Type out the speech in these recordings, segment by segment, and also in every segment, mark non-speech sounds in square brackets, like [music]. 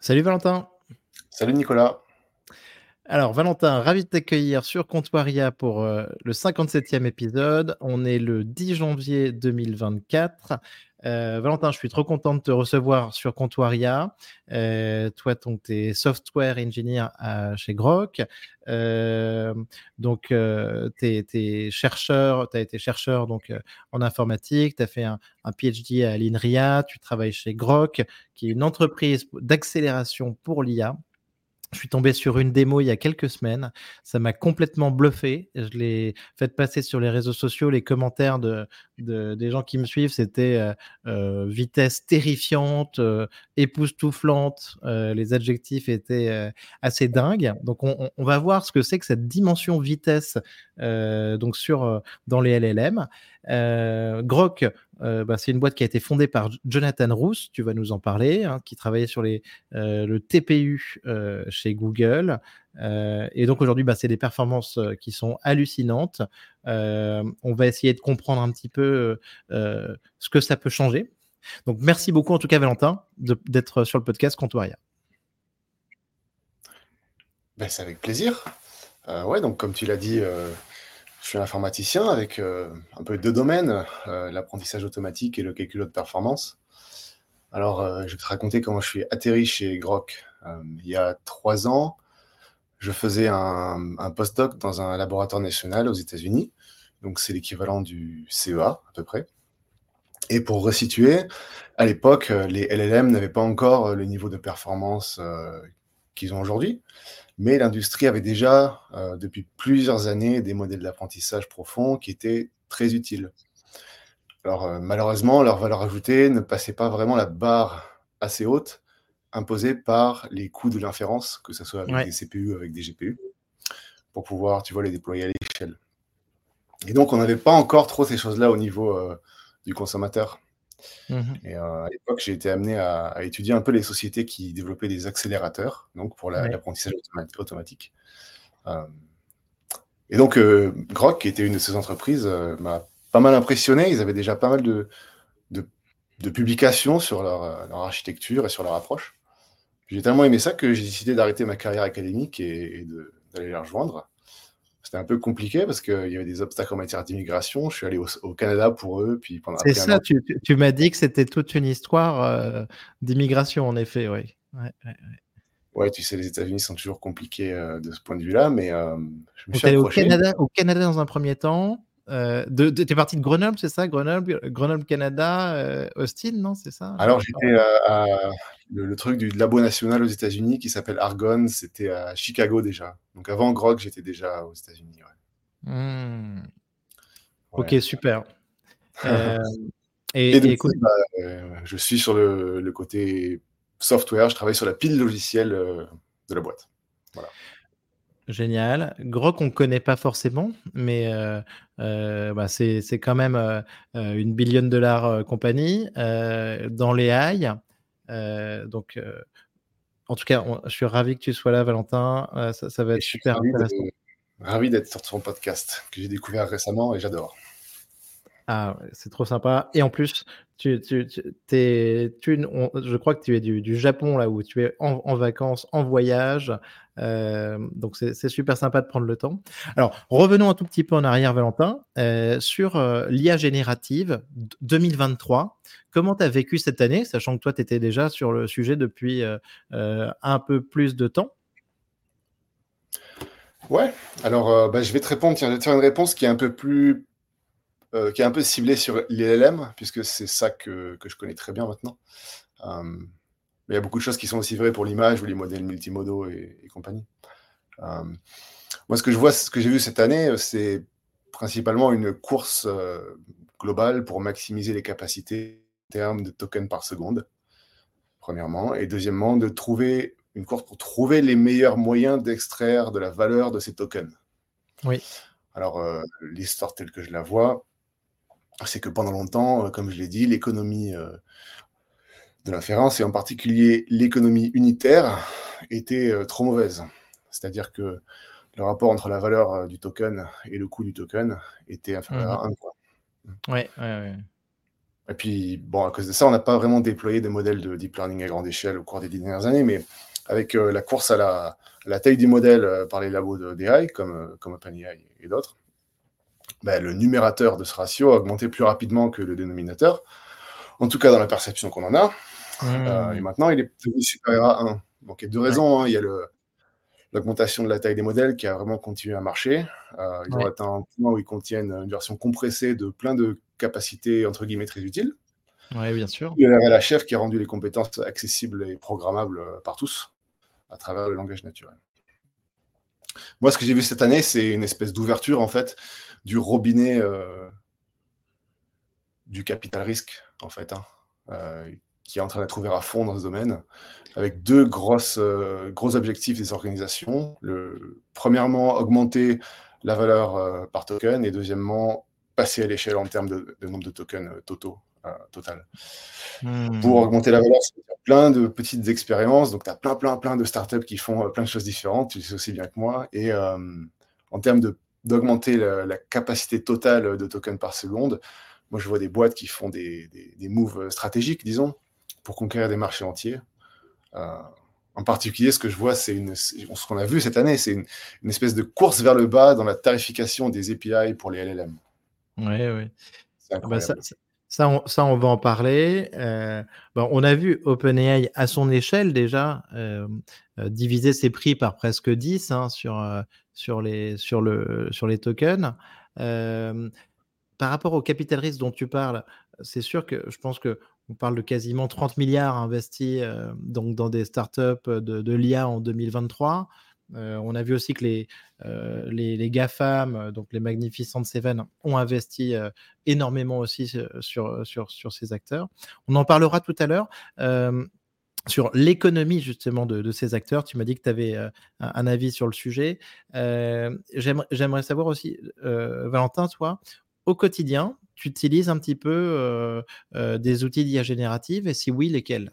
Salut Valentin. Salut Nicolas. Alors Valentin, ravi de t'accueillir sur Comptoiria pour euh, le 57e épisode. On est le 10 janvier 2024. Euh, Valentin, je suis trop content de te recevoir sur Comptoiria. Euh, toi, tu es software engineer chez Grok. donc, tu es, chercheur, tu as été chercheur donc, en informatique, tu as fait un, un PhD à l'INRIA, tu travailles chez Grok, qui est une entreprise d'accélération pour l'IA. Je suis tombé sur une démo il y a quelques semaines. Ça m'a complètement bluffé. Je l'ai fait passer sur les réseaux sociaux. Les commentaires de, des gens qui me suivent, c'était euh, euh, vitesse terrifiante, euh, époustouflante. les adjectifs étaient assez dingues. Donc, on, va voir ce que c'est que cette dimension vitesse donc sur, dans les LLM. Grok, euh, bah, c'est une boîte qui a été fondée par Jonathan Roos, tu vas nous en parler, hein, qui travaillait sur euh, le TPU euh, chez Google. et donc aujourd'hui, bah, c'est des performances qui sont hallucinantes. on va essayer de comprendre un petit peu ce que ça peut changer. Donc merci beaucoup en tout cas Valentin d'être sur le podcast Comptoiria. Ben, c'est avec plaisir. ouais, donc comme tu l'as dit, je suis informaticien avec euh, un peu deux domaines, euh, l'apprentissage automatique et le calcul de performance. Alors, euh, je vais te raconter comment je suis atterri chez Grok. il y a trois ans, je faisais un, un postdoc dans un laboratoire national aux États-Unis. Donc, c'est l'équivalent du CEA à peu près. Et pour resituer, à l'époque, les LLM n'avaient pas encore le niveau de performance qu'ils ont aujourd'hui. Mais l'industrie avait déjà, euh, depuis plusieurs années, des modèles d'apprentissage profond qui étaient très utiles. Alors, euh, malheureusement, leur valeur ajoutée ne passait pas vraiment la barre assez haute imposée par les coûts de l'inférence, que ce soit avec des CPU, avec des GPU, pour pouvoir, tu vois, les déployer à l'échelle. Et donc, on n'avait pas encore trop ces choses-là au niveau euh, du consommateur. Mmh et euh, à l'époque, j'ai été amené à, étudier un peu les sociétés qui développaient des accélérateurs, donc pour l'apprentissage automatique. Euh, et donc, euh, Grok, qui était une de ces entreprises, m'a pas mal impressionné. Ils avaient déjà pas mal de, de, publications sur leur, leur, architecture et sur leur approche. J'ai tellement aimé ça que j'ai décidé d'arrêter ma carrière académique et, et d'aller les rejoindre. C'était un peu compliqué parce qu'il y avait des obstacles en matière d'immigration. Je suis allé au, Canada pour eux. Puis pendant C'est ça, tu, tu m'as dit que c'était toute une histoire euh, d'immigration, en effet, oui. Ouais, ouais, ouais. tu sais, les États-Unis sont toujours compliqués euh, de ce point de vue-là, mais euh, je me suis allé au Canada, au Canada dans un premier temps. Euh, de, tu es parti de Grenoble, c'est ça? Grenoble, Grenoble, Canada, Austin, non C'est ça? Alors, j'étais à, le, truc du labo national aux États-Unis qui s'appelle Argonne, c'était à Chicago déjà. Donc avant Grog, j'étais déjà aux États-Unis. Hmm. Ok, super. [laughs] Euh, et, écoute, bah, euh, je suis sur le, côté software, je travaille sur la pile logicielle euh, de la boîte. Voilà. Génial. Grok, on ne connaît pas forcément, mais bah, c'est quand même une billion dollars compagnie dans les AI. Euh, donc, euh, en tout cas, je suis ravi que tu sois là, Valentin. Euh, ça, va être super intéressant. ravi d'être sur ton podcast que j'ai découvert récemment et j'adore. Ah, c'est trop sympa. Et en plus, tu, tu, es, tu, je crois que tu es du, Japon, là où tu es en, vacances, en voyage. Euh, donc, c'est super sympa de prendre le temps. Alors, revenons un tout petit peu en arrière, Valentin, euh, sur euh, l'IA générative 2023. Comment tu as vécu cette année, sachant que toi, tu étais déjà sur le sujet depuis un peu plus de temps? Ouais, alors bah, je vais te répondre. Tiens, je vais te faire une réponse qui est un peu plus euh, qui est un peu ciblé sur l'ILM, puisque c'est ça que, que, je connais très bien maintenant. Euh, mais il y a beaucoup de choses qui sont aussi vraies pour l'image ou les modèles multimodaux et, compagnie. Euh, moi, ce que je vois, ce que j'ai vu cette année, c'est principalement une course globale pour maximiser les capacités en termes de tokens par seconde, premièrement, et deuxièmement, de trouver une course pour trouver les meilleurs moyens d'extraire de la valeur de ces tokens. Oui. Alors, l'histoire telle que je la vois, c'est que pendant longtemps, euh, comme je l'ai dit, l'économie euh, de l'inférence, et en particulier l'économie unitaire, était euh, trop mauvaise. C'est-à-dire que le rapport entre la valeur du token et le coût du token était inférieur à 1. Oui, oui, oui. Et puis, bon, à cause de ça, on n'a pas vraiment déployé des modèles de deep learning à grande échelle au cours des dernières années, mais avec la course à la, taille du modèle par les labos d'AI, comme, comme OpenAI et d'autres, ben, le numérateur de ce ratio a augmenté plus rapidement que le dénominateur, en tout cas dans la perception qu'on en a. Mmh. et maintenant, il est supérieur à 1. Donc, il y a deux raisons. Hein. Il y a l'augmentation de la taille des modèles qui a vraiment continué à marcher. Euh, ils ont atteint un point où ils contiennent une version compressée de plein de capacités entre guillemets très utiles. Oui, bien sûr. Il y a la chef qui a rendu les compétences accessibles et programmables euh, par tous à travers le langage naturel. Moi, ce que j'ai vu cette année, c'est une espèce d'ouverture en fait du robinet euh, du capital risque en fait. Hein. Euh, qui est en train d'être ouvert à fond dans ce domaine, avec deux grosses, euh, gros objectifs des organisations. Le, premièrement, augmenter la valeur par token, et deuxièmement, passer à l'échelle en termes de, nombre de tokens totaux, total. Hmm. Pour augmenter la valeur, il y a plein de petites expériences. Donc, tu as plein, plein, plein de startups qui font plein de choses différentes, tu le sais aussi bien que moi. Et en termes d'augmenter la, la, capacité totale de tokens par seconde, moi, je vois des boîtes qui font des, des, des moves stratégiques, disons, pour conquérir des marchés entiers. Euh, en particulier, ce que je vois, c'est une, ce qu'on a vu cette année, c'est une, espèce de course vers le bas dans la tarification des API pour les LLM. Oui, oui. Ah bah ça, ça, on, ça, on, va en parler. Euh, bon, on a vu OpenAI à son échelle déjà euh, diviser ses prix par presque 10 hein, sur, sur, les, sur, le, sur les tokens. par rapport au capital risque dont tu parles, c'est sûr que je pense que on parle de quasiment 30 milliards investis euh, donc dans des startups de, de l'IA en 2023. Euh, on a vu aussi que les, euh, les, GAFAM, donc les Magnificent Seven, ont investi énormément aussi sur, sur, sur ces acteurs. On en parlera tout à l'heure sur l'économie justement de, ces acteurs. Tu m'as dit que tu avais un, avis sur le sujet. J'aimerais savoir aussi, Valentin, toi, au quotidien, tu utilises un petit peu euh, euh, des outils d'IA générative? Et si oui, lesquels?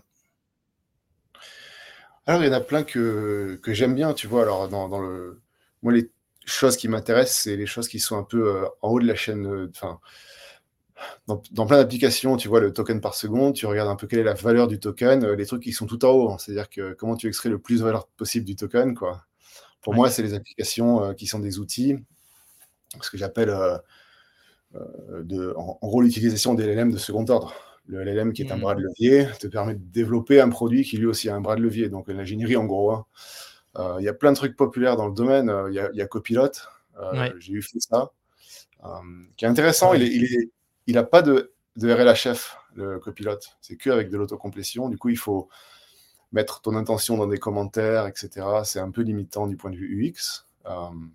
Alors, il y en a plein que, que j'aime bien, tu vois. Alors, dans, le... moi, les choses qui m'intéressent, c'est les choses qui sont un peu euh, en haut de la chaîne. Enfin, dans, plein d'applications, tu vois le token par seconde, tu regardes un peu quelle est la valeur du token, les trucs qui sont tout en haut, hein. c'est-à-dire que comment tu extrais le plus de valeur possible du token, quoi. Pour moi, c'est les applications qui sont des outils, ce que j'appelle euh, de, en, gros, l'utilisation des LLM de second ordre. Le LLM qui est un mmh. bras de levier te permet de développer un produit qui lui aussi a un bras de levier. Donc l'ingénierie en gros. Hein. Euh, il y a plein de trucs populaires dans le domaine. Euh, il y, a Copilot. J'ai eu fait ça. qui est intéressant. Il n'a pas de, de RLHF, le Copilot. C'est qu'avec de l'autocomplétion. Du coup, il faut mettre ton intention dans des commentaires, etc. C'est un peu limitant du point de vue UX.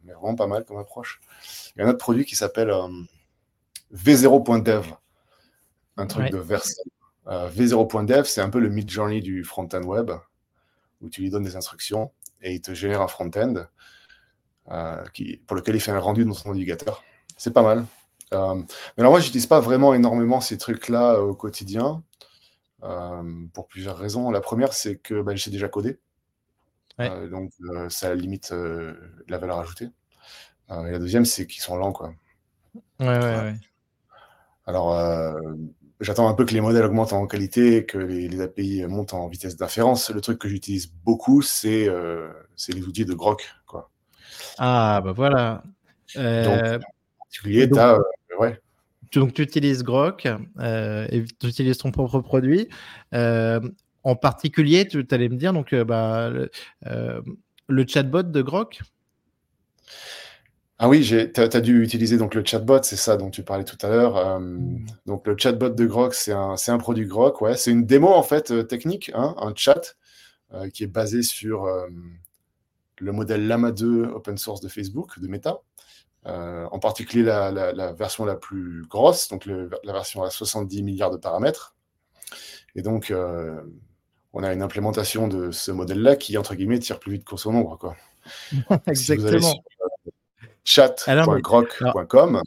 mais vraiment pas mal comme approche. Il y a un autre produit qui s'appelle V0.dev, un truc de version. Euh, V0.dev, c'est un peu le mid-journey du front-end web, où tu lui donnes des instructions et il te génère un front-end euh, pour lequel il fait un rendu dans son navigateur. C'est pas mal. Euh, mais alors moi, j'utilise pas vraiment énormément ces trucs-là au quotidien, pour plusieurs raisons. La première, c'est que bah, j'ai déjà codé. donc ça limite la valeur ajoutée. et la deuxième, c'est qu'ils sont lents, quoi. Ouais, ouais, ouais. Alors, euh, j'attends un peu que les modèles augmentent en qualité, que les, API montent en vitesse d'inférence. Le truc que j'utilise beaucoup, c'est euh, les outils de Grok. Quoi. Ah, bah voilà. Euh, donc, en particulier, tu as. ouais. Donc, tu utilises Grok et tu utilises ton propre produit. en particulier, tu allais me dire, donc, bah, le chatbot de Grok? Ah oui, tu as, dû utiliser donc le chatbot, c'est ça dont tu parlais tout à l'heure. Euh, mmh. donc le chatbot de Grok, c'est un, un, produit Grok, ouais. C'est une démo en fait euh, technique, hein, un chat euh, qui est basé sur le modèle Lama 2 open source de Facebook, de Meta. en particulier la, version la plus grosse, donc la version à 70 milliards de paramètres. Et donc, on a une implémentation de ce modèle-là qui, entre guillemets, tire plus vite qu'au son nombre. Quoi. [laughs] Exactement chat.grok.com.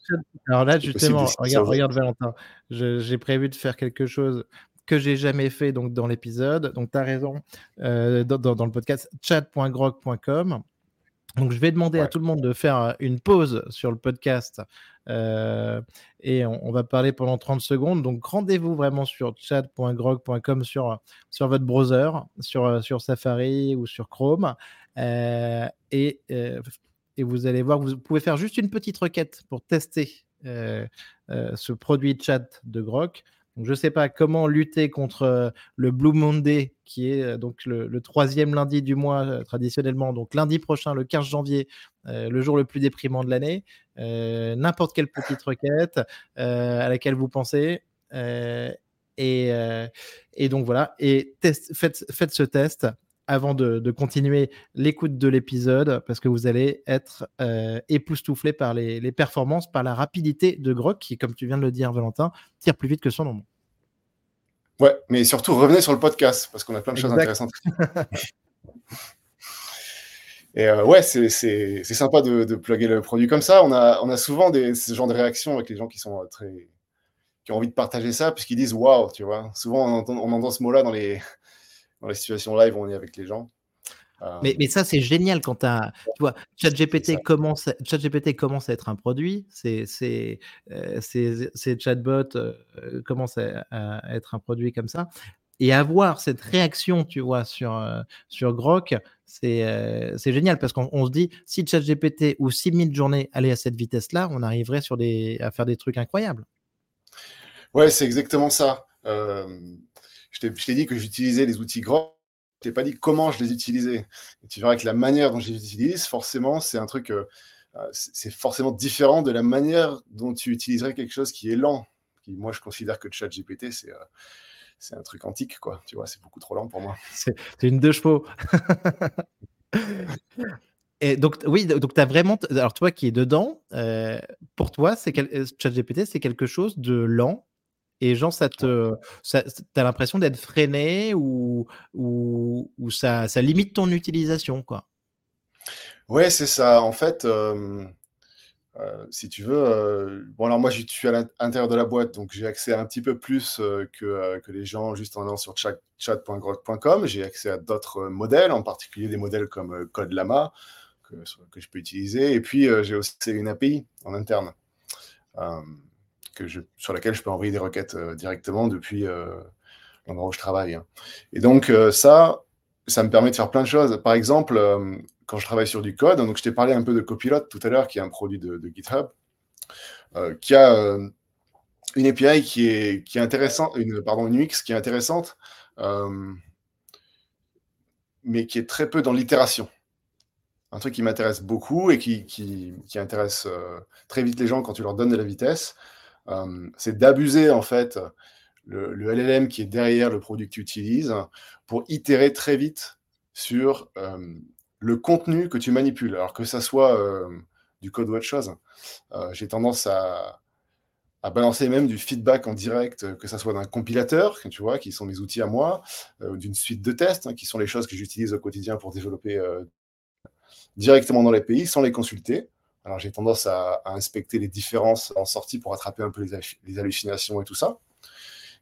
Alors, là, justement, regarde, regarde Valentin, j'ai prévu de faire quelque chose que j'ai jamais fait donc dans l'épisode. Donc, tu as raison, euh, dans, le podcast, chat.grok.com. Donc, je vais demander à tout le monde de faire une pause sur le podcast et on, va parler pendant 30 secondes. Donc, rendez-vous vraiment sur chat.grog.com sur, sur votre browser, sur, sur Safari ou sur Chrome. et, et vous allez voir, vous pouvez faire juste une petite requête pour tester ce produit chat de Grok je ne sais pas comment lutter contre euh, le Blue Monday, qui est euh, donc le, troisième lundi du mois euh, traditionnellement, donc lundi prochain, le 15 janvier, le jour le plus déprimant de l'année. N'importe quelle petite requête à laquelle vous pensez. Et, donc voilà, et faites, faites ce test avant de, continuer l'écoute de l'épisode, parce que vous allez être euh, époustouflé par les, performances, par la rapidité de Grok, qui, comme tu viens de le dire, Valentin, tire plus vite que son nom. Ouais, mais surtout, revenez sur le podcast, parce qu'on a plein de choses intéressantes. [laughs] Et euh, ouais, c'est sympa de, de plugger le produit comme ça. On a, on a souvent des, ce genre de réactions avec les gens qui sont euh, très qui ont envie de partager ça, puisqu'ils disent waouh, tu vois. Souvent, on entend, on entend ce mot-là dans les, dans les situations live on est avec les gens. Euh, mais, mais, ça, c'est génial quand tu as. Tu vois, ChatGPT commence, ChatGPT commence à être un produit, c'est, euh, ces chatbots euh, commencent à, être un produit comme ça. Et avoir cette réaction, tu vois, sur, sur Grok, c'est, c'est génial parce qu'on se dit, si ChatGPT ou 6000 journées allaient à cette vitesse-là, on arriverait sur des, à faire des trucs incroyables. Ouais, c'est exactement ça je t'ai dit que j'utilisais les outils grands. Je t'ai pas dit comment je les utilisais. Tu verras que la manière dont je les utilise, forcément, c'est un truc, euh, euh, c'est forcément différent de la manière dont tu utiliserais quelque chose qui est lent. Moi, je considère que ChatGPT, c'est euh, c'est un truc antique, quoi. Tu vois, c'est beaucoup trop lent pour moi. [laughs] C'est une deux chevaux. Et donc, oui, donc tu as vraiment. Alors, toi qui es dedans, pour toi, ChatGPT, c'est quelque chose de lent et genre, ça te, ça, as l'impression d'être freiné ou, ou, ou ça, ça, limite ton utilisation, quoi? Ouais, c'est ça. En fait, euh, euh, si tu veux, euh, bon alors moi je suis à l'intérieur de la boîte, donc j'ai accès à un petit peu plus que, que, les gens juste en allant sur chat, chat.grok.com. J'ai accès à d'autres modèles, en particulier des modèles comme Code Lama que, que je peux utiliser. Et puis j'ai aussi une API en interne que sur laquelle je peux envoyer des requêtes euh, directement depuis euh, l'endroit où je travaille. Hein. Et donc, euh, ça, ça me permet de faire plein de choses. Par exemple, quand je travaille sur du code, donc je t'ai parlé un peu de Copilot tout à l'heure, qui est un produit de, GitHub, qui a une API qui est, qui est intéressante, une, pardon, une UX qui est intéressante, mais qui est très peu dans l'itération. Un truc qui m'intéresse beaucoup et qui, qui, qui intéresse très vite les gens quand tu leur donnes de la vitesse, c'est d'abuser en fait le, LLM qui est derrière le produit que tu utilises pour itérer très vite sur euh, le contenu que tu manipules, alors que ça soit euh, du code ou autre chose. J'ai tendance à, balancer même du feedback en direct, que ça soit d'un compilateur, tu vois, qui sont mes outils à moi, d'une suite de tests, hein, qui sont les choses que j'utilise au quotidien pour développer directement dans l'API, sans les consulter. Alors j'ai tendance à, inspecter les différences en sortie pour attraper un peu les, hallucinations et tout ça.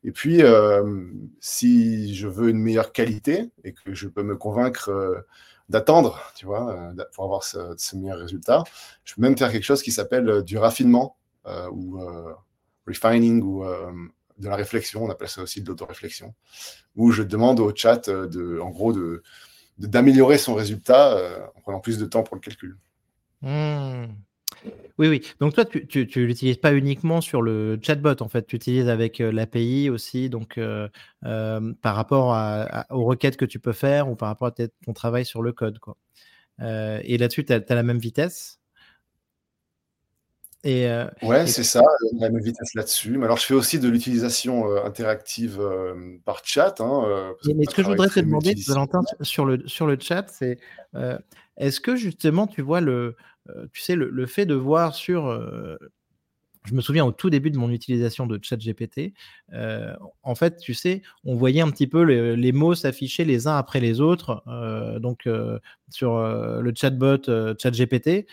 Et puis, euh, si je veux une meilleure qualité et que je peux me convaincre euh, d'attendre, tu vois, euh, pour avoir ce, meilleur résultat, je peux même faire quelque chose qui s'appelle du raffinement ou refining ou de la réflexion, on appelle ça aussi de l'autoréflexion, où je demande au chat, de, en gros, d'améliorer son résultat en prenant plus de temps pour le calcul. Mmh. Oui, oui. Donc toi, tu, tu, l'utilises pas uniquement sur le chatbot, en fait, tu utilises avec l'API aussi, donc par rapport aux requêtes que tu peux faire ou par rapport à ton travail sur le code. Quoi. et là-dessus, tu as, la même vitesse? Et, ouais, c'est ça, la même vitesse là-dessus. Mais alors, je fais aussi de l'utilisation interactive par chat. Hein, mais ce que je voudrais te demander, Valentin, sur le, sur le chat, c'est est-ce que justement, tu vois le, euh, tu sais, le, fait de voir sur euh, je me souviens au tout début de mon utilisation de ChatGPT, euh, en fait, tu sais, on voyait un petit peu les, mots s'afficher les uns après les autres. donc, sur le chatbot ChatGPT,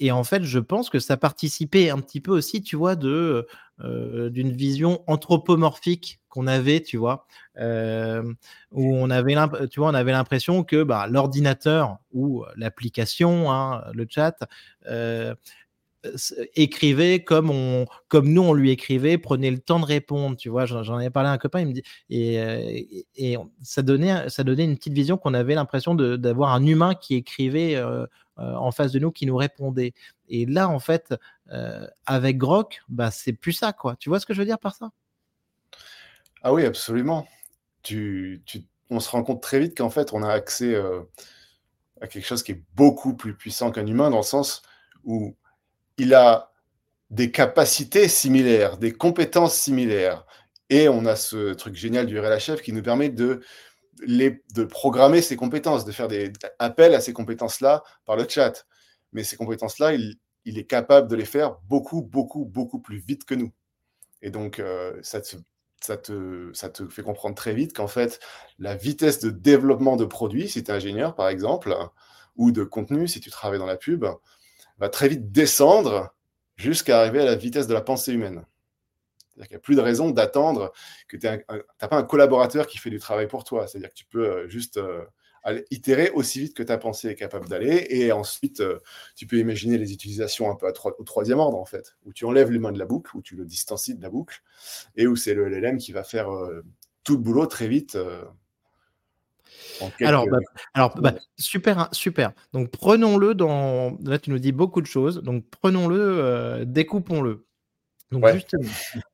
et, en fait, je pense que ça participait un petit peu aussi, tu vois, de d'une vision anthropomorphique qu'on avait, tu vois, où on avait, tu vois, on avait l'impression que bah, l'ordinateur ou l'application, hein, le chat, écrivait comme on comme nous on lui écrivait prenait le temps de répondre tu vois j'en avais parlé à un copain il me dit et, et, ça donnait ça donnait une petite vision qu'on avait l'impression d'avoir un humain qui écrivait en face de nous qui nous répondait et là en fait avec Grok bah c'est plus ça quoi. Tu vois ce que je veux dire par ça? Ah oui absolument. Tu, tu on se rend compte très vite qu'en fait on a accès à quelque chose qui est beaucoup plus puissant qu'un humain dans le sens où il a des capacités similaires, des compétences similaires. Et on a ce truc génial du RLHF qui nous permet de, de programmer ces compétences, de faire des appels à ces compétences-là par le chat. Mais ces compétences-là, il, est capable de les faire beaucoup, beaucoup, beaucoup plus vite que nous. Et donc, euh, ça, te, ça te fait comprendre très vite qu'en fait, la vitesse de développement de produits, si tu es ingénieur par exemple, ou de contenu, si tu travailles dans la pub, va très vite descendre jusqu'à arriver à la vitesse de la pensée humaine. C'est-à-dire qu'il n'y a plus de raison d'attendre que tu n'as pas un collaborateur qui fait du travail pour toi. C'est-à-dire que tu peux euh, juste euh, itérer aussi vite que ta pensée est capable d'aller. Et ensuite, euh, tu peux imaginer les utilisations un peu au troisième ordre, en fait, où tu enlèves les mains de la boucle, où tu le distancies de la boucle, et où c'est le LLM qui va faire tout le boulot très vite alors, bah, alors bah, super, hein, super. Donc prenons-le dans. Là, tu nous dis beaucoup de choses. Donc prenons-le, euh, découpons-le. Donc justement,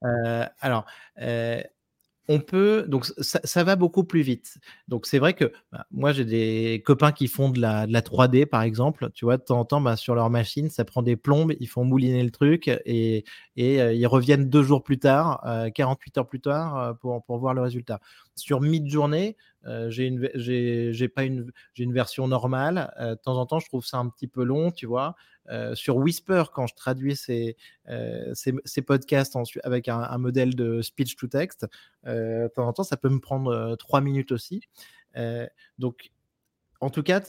euh, alors, euh, on peut, donc ça, va beaucoup plus vite. Donc c'est vrai que bah, moi j'ai des copains qui font de la, 3D par exemple, tu vois, de temps en temps bah, sur leur machine, ça prend des plombes, ils font mouliner le truc et, et euh, ils reviennent deux jours plus tard, 48 euh, heures plus tard pour, pour voir le résultat. Sur mid-journée, j'ai une, j'ai, pas une, j'ai une version normale. de temps en temps, je trouve ça un petit peu long, tu vois. Euh, sur Whisper, quand je traduis ces, euh, ces, podcasts avec un, modèle de speech to text, euh, de temps en temps, ça peut me prendre trois minutes aussi. donc, en tout cas,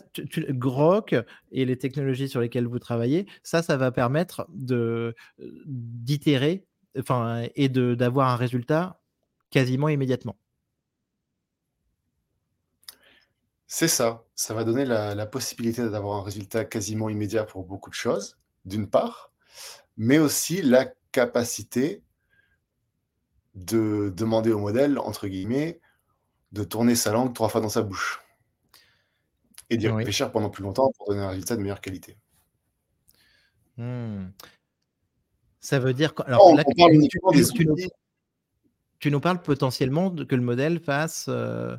Grok et les technologies sur lesquelles vous travaillez, ça, ça va permettre d'itérer, enfin, et d'avoir un résultat quasiment immédiatement. C'est ça. Ça va donner la, possibilité d'avoir un résultat quasiment immédiat pour beaucoup de choses, d'une part, mais aussi la capacité de demander au modèle, entre guillemets, de tourner sa langue trois fois dans sa bouche et d'y réfléchir pendant plus longtemps pour donner un résultat de meilleure qualité. Mmh. Ça veut dire que. Alors, tu, nous, parles potentiellement de, que le modèle fasse euh,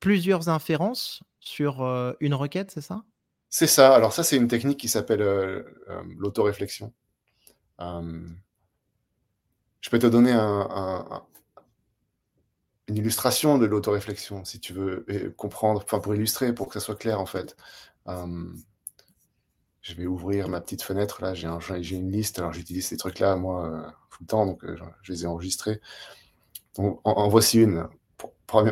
plusieurs inférences sur euh, une requête, c'est ça? C'est ça. Alors ça, c'est une technique qui s'appelle euh, l'autoréflexion. je peux te donner une illustration de l'autoréflexion, si tu veux comprendre, enfin pour illustrer, pour que ça soit clair en fait. je vais ouvrir ma petite fenêtre, là j'ai une liste, alors j'utilise ces trucs-là moi tout le temps, donc je les ai enregistrés. en, voici une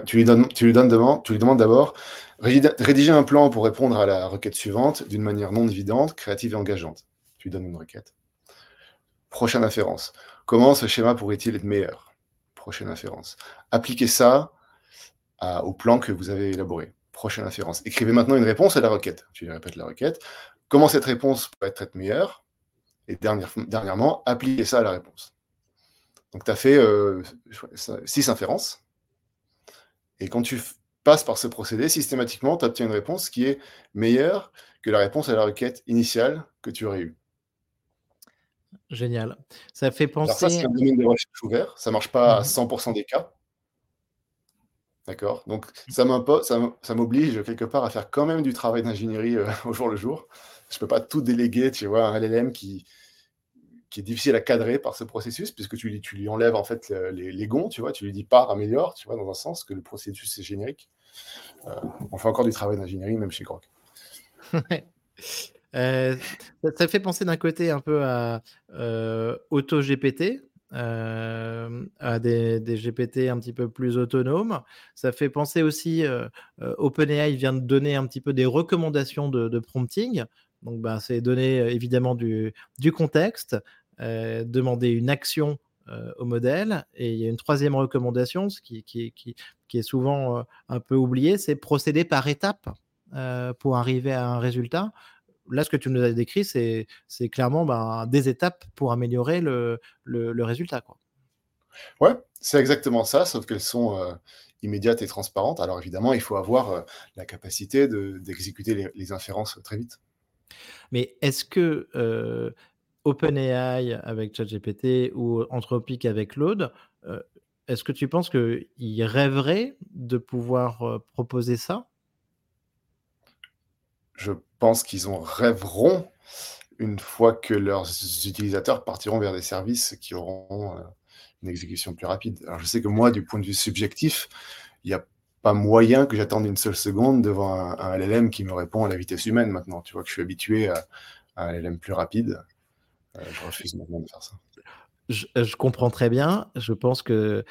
tu lui donnes, demandes d'abord rédiger un plan pour répondre à la requête suivante d'une manière non évidente, créative et engageante. Tu lui donnes une requête. Prochaine inférence. Comment ce schéma pourrait-il être meilleur? Prochaine inférence. Appliquez ça au plan que vous avez élaboré. Prochaine inférence. Écrivez maintenant une réponse à la requête. Tu lui répètes la requête. Comment cette réponse peut être meilleure? Et dernièrement, appliquez ça à la réponse. Donc, tu as fait euh, six inférences. Et quand tu passes par ce procédé, systématiquement, tu obtiens une réponse qui est meilleure que la réponse à la requête initiale que tu aurais eue. Génial. Ça fait penser. Alors ça, c'est un domaine de recherche ouvert. Ça ne marche pas à 100% mmh des cas. D'accord? Donc, ça m'oblige quelque part à faire quand même du travail d'ingénierie euh, [laughs] au jour le jour. Je ne peux pas tout déléguer, tu vois, un LLM qui, qui est difficile à cadrer par ce processus, puisque tu, lui enlèves en fait les, les, gonds, tu vois, tu lui dis part, améliore, tu vois, dans un sens que le processus est générique. Euh, on fait encore du travail d'ingénierie, même chez Grok. [laughs] euh, ça, fait penser d'un côté un peu à euh, AutoGPT, à des, GPT un petit peu plus autonomes. Ça fait penser aussi, OpenAI vient de donner un petit peu des recommandations de, de prompting Donc, bah, c'est donner évidemment du, du contexte, demander une action au modèle. Et il y a une troisième recommandation, ce qui, qui, qui, qui est souvent un peu oublié, c'est procéder par étapes pour arriver à un résultat là, ce que tu nous as décrit, c'est clairement ben, des étapes pour améliorer le, le, résultat. Quoi. Ouais, c'est exactement ça, sauf qu'elles sont euh, immédiates et transparentes. Alors évidemment, il faut avoir euh, la capacité d'exécuter les, inférences très vite. Mais est-ce que euh, OpenAI avec ChatGPT ou Anthropic avec Claude, est-ce que tu penses qu'ils rêveraient de pouvoir proposer ça? Je pense qu'ils en rêveront une fois que leurs utilisateurs partiront vers des services qui auront euh, une exécution plus rapide. Alors je sais que moi, du point de vue subjectif, il n'y a pas moyen que j'attende une seule seconde devant un, LLM qui me répond à la vitesse humaine maintenant. Tu vois que je suis habitué à, un LLM plus rapide. Euh, je refuse maintenant de faire ça. je, comprends très bien. Je pense que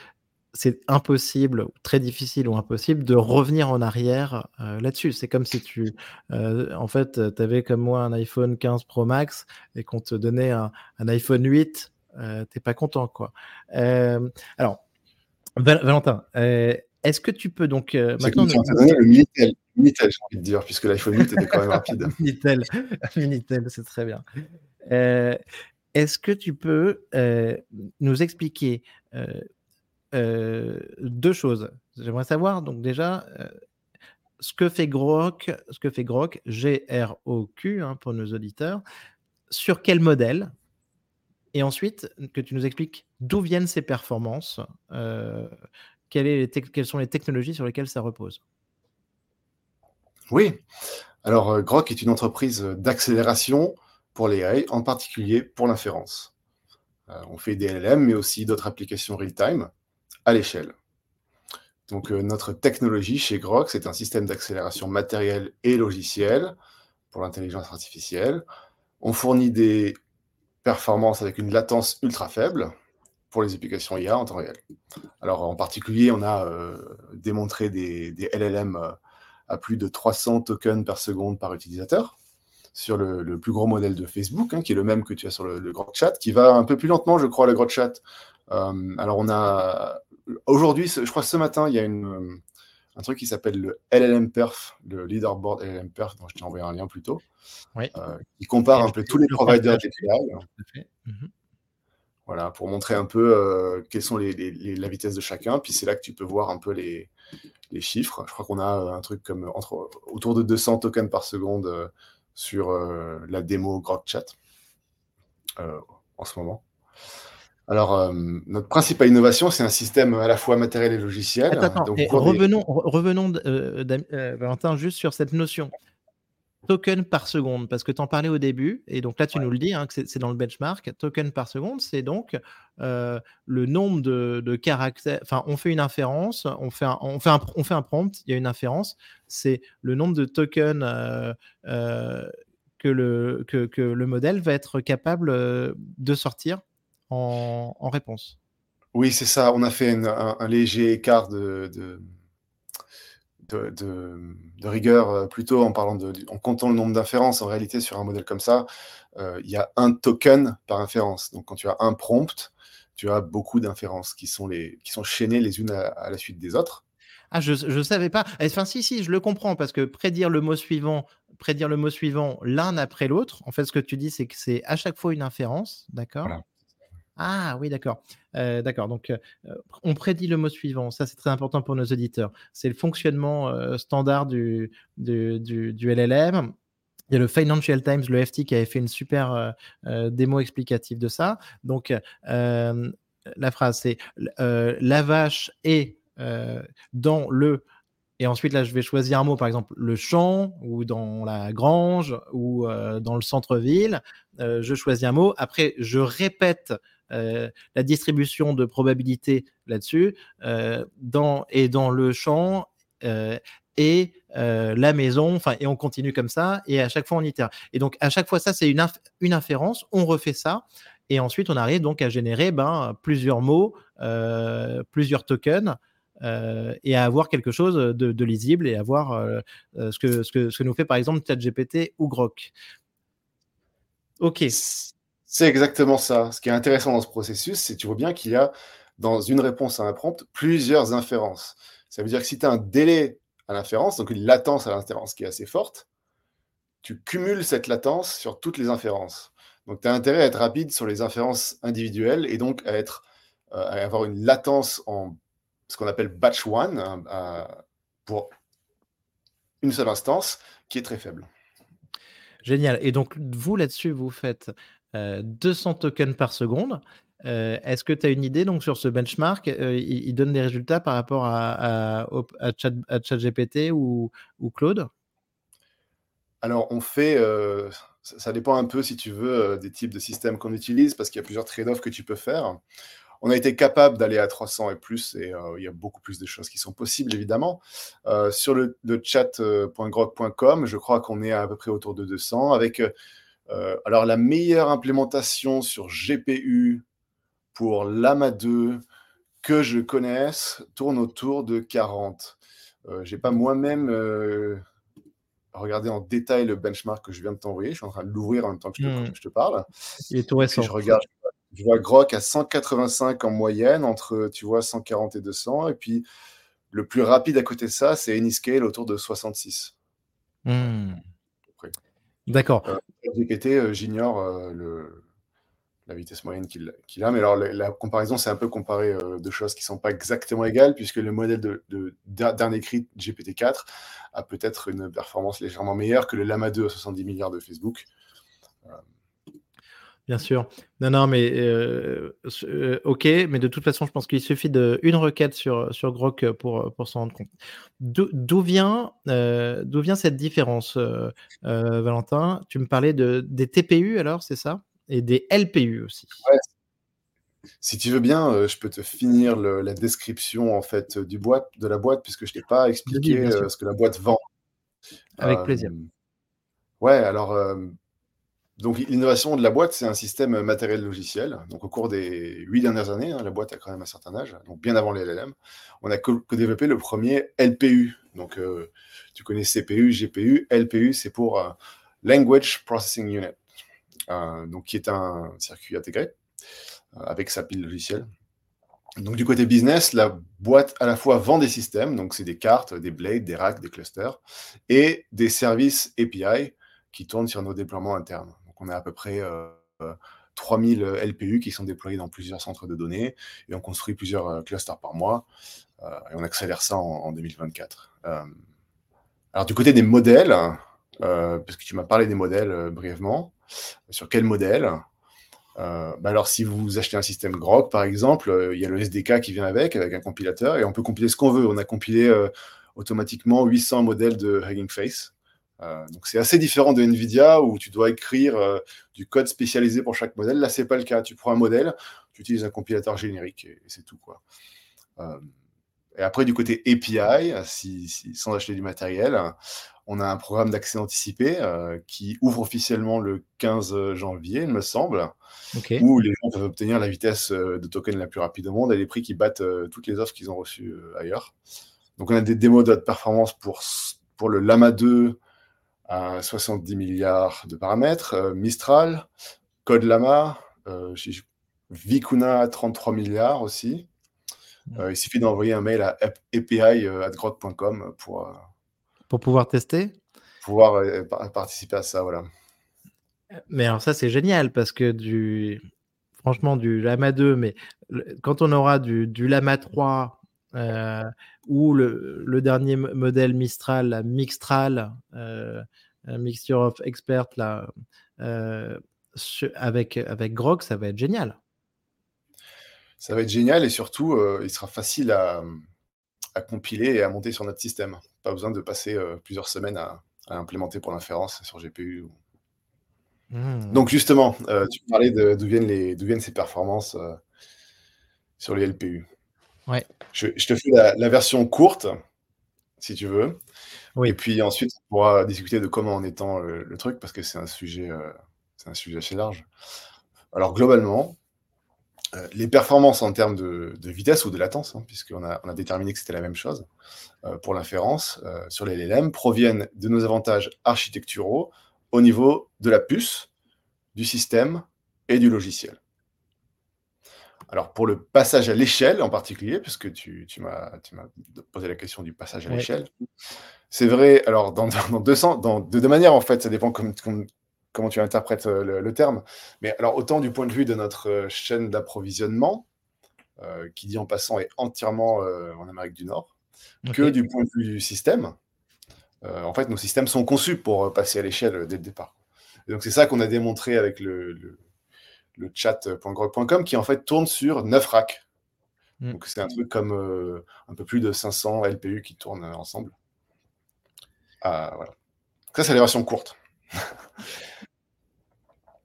c'est impossible, très difficile ou impossible de revenir en arrière euh, là-dessus. C'est comme si tu, euh, en fait, tu avais comme moi un iPhone 15 Pro Max et qu'on te donnait un, iPhone 8, euh, t'es pas content, quoi. alors, Valentin, est-ce que tu peux donc maintenant nous... donné le Minitel, Minitel j'ai envie de dire, puisque l'iPhone 8 était quand même rapide. [laughs] Minitel, Minitel, c'est très bien. Est-ce que tu peux nous expliquer euh, deux choses? J'aimerais savoir, donc déjà, euh, ce que fait Grok, ce que fait Grok, G-R-O-Q, hein, pour nos auditeurs, sur quel modèle? Et ensuite, que tu nous expliques d'où viennent ces performances, euh, quelles, quelles sont les technologies sur lesquelles ça repose? Oui. Alors, Grok est une entreprise d'accélération pour les AI, en particulier pour l'inférence. on fait des LLM, mais aussi d'autres applications real-time à l'échelle. Donc euh, notre technologie chez Grok, c'est un système d'accélération matérielle et logicielle pour l'intelligence artificielle. On fournit des performances avec une latence ultra faible pour les applications IA en temps réel. Alors en particulier, on a euh, démontré des, LLM euh, à plus de 300 tokens par seconde par utilisateur sur le, plus gros modèle de Facebook, hein, qui est le même que tu as sur le, le Chat, qui va un peu plus lentement, je crois, le Grok Chat. alors on a aujourd'hui, je crois que ce matin, il y a une, euh, un truc qui s'appelle le LLM Perf, le leaderboard LLM Perf, dont je t'ai envoyé un lien plus tôt, euh, qui compare un peu tous les providers d'API. Mhm. Voilà, pour montrer un peu euh, quelles sont les, la vitesse de chacun. Puis c'est là que tu peux voir un peu les, les chiffres. Je crois qu'on a un truc comme entre, autour de 200 tokens par seconde sur la démo Grok Chat en ce moment. Alors, euh, notre principale innovation, c'est un système à la fois matériel et logiciel. revenons, revenons euh, euh, Valentin, juste sur cette notion. Token par seconde, parce que tu en parlais au début, et donc là tu nous le dis, hein, que c'est dans le benchmark. Token par seconde, c'est donc le nombre de, caractères. Enfin, on fait une inférence, on fait un, on fait un, on fait un prompt, il y a une inférence, c'est le nombre de tokens que, le, que, que, le modèle va être capable de sortir en, réponse. Oui, c'est ça. On a fait un, léger écart de, de, rigueur euh, plutôt en parlant de, en comptant le nombre d'inférences. En réalité, sur un modèle comme ça, euh, il y a un token par inférence. Donc, quand tu as un prompt, tu as beaucoup d'inférences qui sont les qui sont chaînées les unes à, la suite des autres. Ah, je ne savais pas. Enfin, si, si, je le comprends parce que prédire le mot suivant, prédire le mot suivant l'un après l'autre, en fait, ce que tu dis, c'est que c'est à chaque fois une inférence, d'accord? Ah oui, d'accord. Euh, d'accord. Donc, euh, on prédit le mot suivant. Ça, c'est très important pour nos auditeurs. C'est le fonctionnement euh, standard du, du, du, LLM. Il y a le Financial Times, le FT, qui avait fait une super démo explicative de ça. Donc, la phrase, c'est la vache est dans le et ensuite, là, je vais choisir un mot, par exemple, le champ, ou dans la grange, ou dans le centre-ville. je choisis un mot. Après, je répète la distribution de probabilité là-dessus, euh, dans, et dans le champ euh, et la maison, et on continue comme ça, et à chaque fois on itère. Et donc à chaque fois ça, c'est une, une inférence, on refait ça, et ensuite on arrive donc à générer ben, plusieurs mots, plusieurs tokens. et à avoir quelque chose de, lisible et à voir ce, que, ce, que, ce que nous fait par exemple ChatGPT ou Grok. Ok. C'est exactement ça. Ce qui est intéressant dans ce processus, c'est que tu vois bien qu'il y a, dans une réponse à un prompt, plusieurs inférences. Ça veut dire que si tu as un délai à l'inférence, donc une latence à l'inférence qui est assez forte, tu cumules cette latence sur toutes les inférences. Donc tu as intérêt à être rapide sur les inférences individuelles et donc à, être, euh, avoir une latence en ce qu'on appelle batch one hein, pour une seule instance qui est très faible. Génial. Et donc, vous, là-dessus, vous faites 200 euh, tokens par seconde. Euh, est-ce que tu as une idée donc sur ce benchmark? Euh, il, donne des résultats par rapport à, à, ChatGPT ou, Claude? Alors, on fait. ça dépend un peu, si tu veux, des types de systèmes qu'on utilise, parce qu'il y a plusieurs trade-offs que tu peux faire. On a été capable d'aller à 300 et plus, et il y a beaucoup plus de choses qui sont possibles, évidemment. sur le, le chat.grok.com, je crois qu'on est à peu près autour de 200, avec alors la meilleure implémentation sur GPU pour Lama 2 que je connaisse tourne autour de 40. Euh, j'ai pas moi-même regardé en détail le benchmark que je viens de t'envoyer. Je suis en train de l'ouvrir en même temps que je te, hmm. je te parle. Il est tout récent. Je regarde, je vois Grok à 185 en moyenne, entre tu vois 140 et 200. Et puis le plus rapide à côté de ça, c'est Anyscale autour de 66. Hmm. D'accord. Euh, GPT, euh, j'ignore euh, la vitesse moyenne qu'il a, mais alors la, comparaison, c'est un peu comparer deux choses qui ne sont pas exactement égales, puisque le modèle de, de cri GPT-4 a peut-être une performance légèrement meilleure que le Lama 2 à 70 milliards de Facebook. Bien sûr. Non, non, mais euh, euh, ok, mais de toute façon, je pense qu'il suffit d'une requête sur, sur Grok pour, pour s'en rendre compte. D'où vient, euh, vient cette différence, Valentin? Tu me parlais de, des TPU alors, c'est ça? Et des LPU aussi. Si tu veux bien, je peux te finir la description en fait du boîte, de la boîte, puisque je ne t'ai pas expliqué ce que la boîte vend. Avec plaisir. Ouais, alors donc l'innovation de la boîte, c'est un système matériel logiciel. Donc au cours des huit dernières années, hein, la boîte a quand même un certain âge, donc bien avant les LLM, on a que, développé le premier LPU. Donc euh, tu connais CPU, GPU, LPU, c'est pour euh, Language Processing Unit, euh, donc qui est un circuit intégré avec sa pile logicielle. Donc du côté business, la boîte à la fois vend des systèmes, donc c'est des cartes, des blades, des racks, des clusters, et des services API qui tournent sur nos déploiements internes on a à peu près 3000 euh, LPU qui sont déployés dans plusieurs centres de données et on construit plusieurs euh, clusters par mois euh, et on accélère ça en, 2024. alors du côté des modèles, parce que tu m'as parlé des modèles brièvement, sur quel modèle bah alors, si vous achetez un système Grok, par exemple, il y a le SDK qui vient avec, avec un compilateur, et on peut compiler ce qu'on veut. On a compilé automatiquement 800 modèles de Hugging Face. Euh, donc c'est assez différent de Nvidia où tu dois écrire euh, du code spécialisé pour chaque modèle. Là, c'est pas le cas. Tu prends un modèle, tu utilises un compilateur générique et, c'est tout quoi. Euh, et après, du côté API, si, sans acheter du matériel, on a un programme d'accès anticipé qui ouvre officiellement le 15 janvier, il me semble, où les gens peuvent obtenir la vitesse de token la plus rapide au monde et les prix qui battent toutes les offres qu'ils ont reçues ailleurs. Donc on a des démos de performance pour, pour le Lama 2 à 70 milliards de paramètres, euh, Mistral, Code Lama, euh, Vicuna 33 milliards aussi. Euh, il suffit d'envoyer un mail à api.grok.com pour, pour pouvoir tester? Pouvoir participer à ça, voilà. Mais alors ça, c'est génial parce que du, franchement, du Lama 2, mais quand on aura du, du Lama 3 ou le, dernier modèle Mistral, la Mixtral, euh, Mixture of Expert, là, euh, avec, avec Grog, ça va être génial. Ça va être génial et surtout, euh, il sera facile à, compiler et à monter sur notre système. Pas besoin de passer plusieurs semaines à, implémenter pour l'inférence sur GPU. Mmh. Donc justement, tu parlais d'où viennent, les, viennent ces performances sur les LPU. Ouais. Je, te fais la, version courte, si tu veux. Oui. Et puis ensuite, on pourra discuter de comment on étend le, truc, parce que c'est un, sujet, euh, un sujet assez large. Alors globalement, euh, les performances en termes de, vitesse ou de latence, hein, puisqu'on a, on a déterminé que c'était la même chose euh, pour l'inférence sur les LLM, proviennent de nos avantages architecturaux au niveau de la puce, du système et du logiciel. Alors, pour le passage à l'échelle en particulier, puisque tu, tu m'as posé la question du passage à l'échelle, c'est vrai, alors, dans, deux sens, dans, de deux manières, en fait, ça dépend comment tu interprètes euh, le, terme. Mais alors, autant du point de vue de notre euh, chaîne d'approvisionnement, euh, qui dit en passant est entièrement en Amérique du Nord, que du point de vue du système. en fait, nos systèmes sont conçus pour passer à l'échelle dès le départ. donc, c'est ça qu'on a démontré avec le le chat.grog.com qui en fait tourne sur 9 racks. Mm. Donc c'est un truc comme euh, un peu plus de 500 LPU qui tournent ensemble. Ah, voilà. Ça, c'est les versions courtes. [laughs]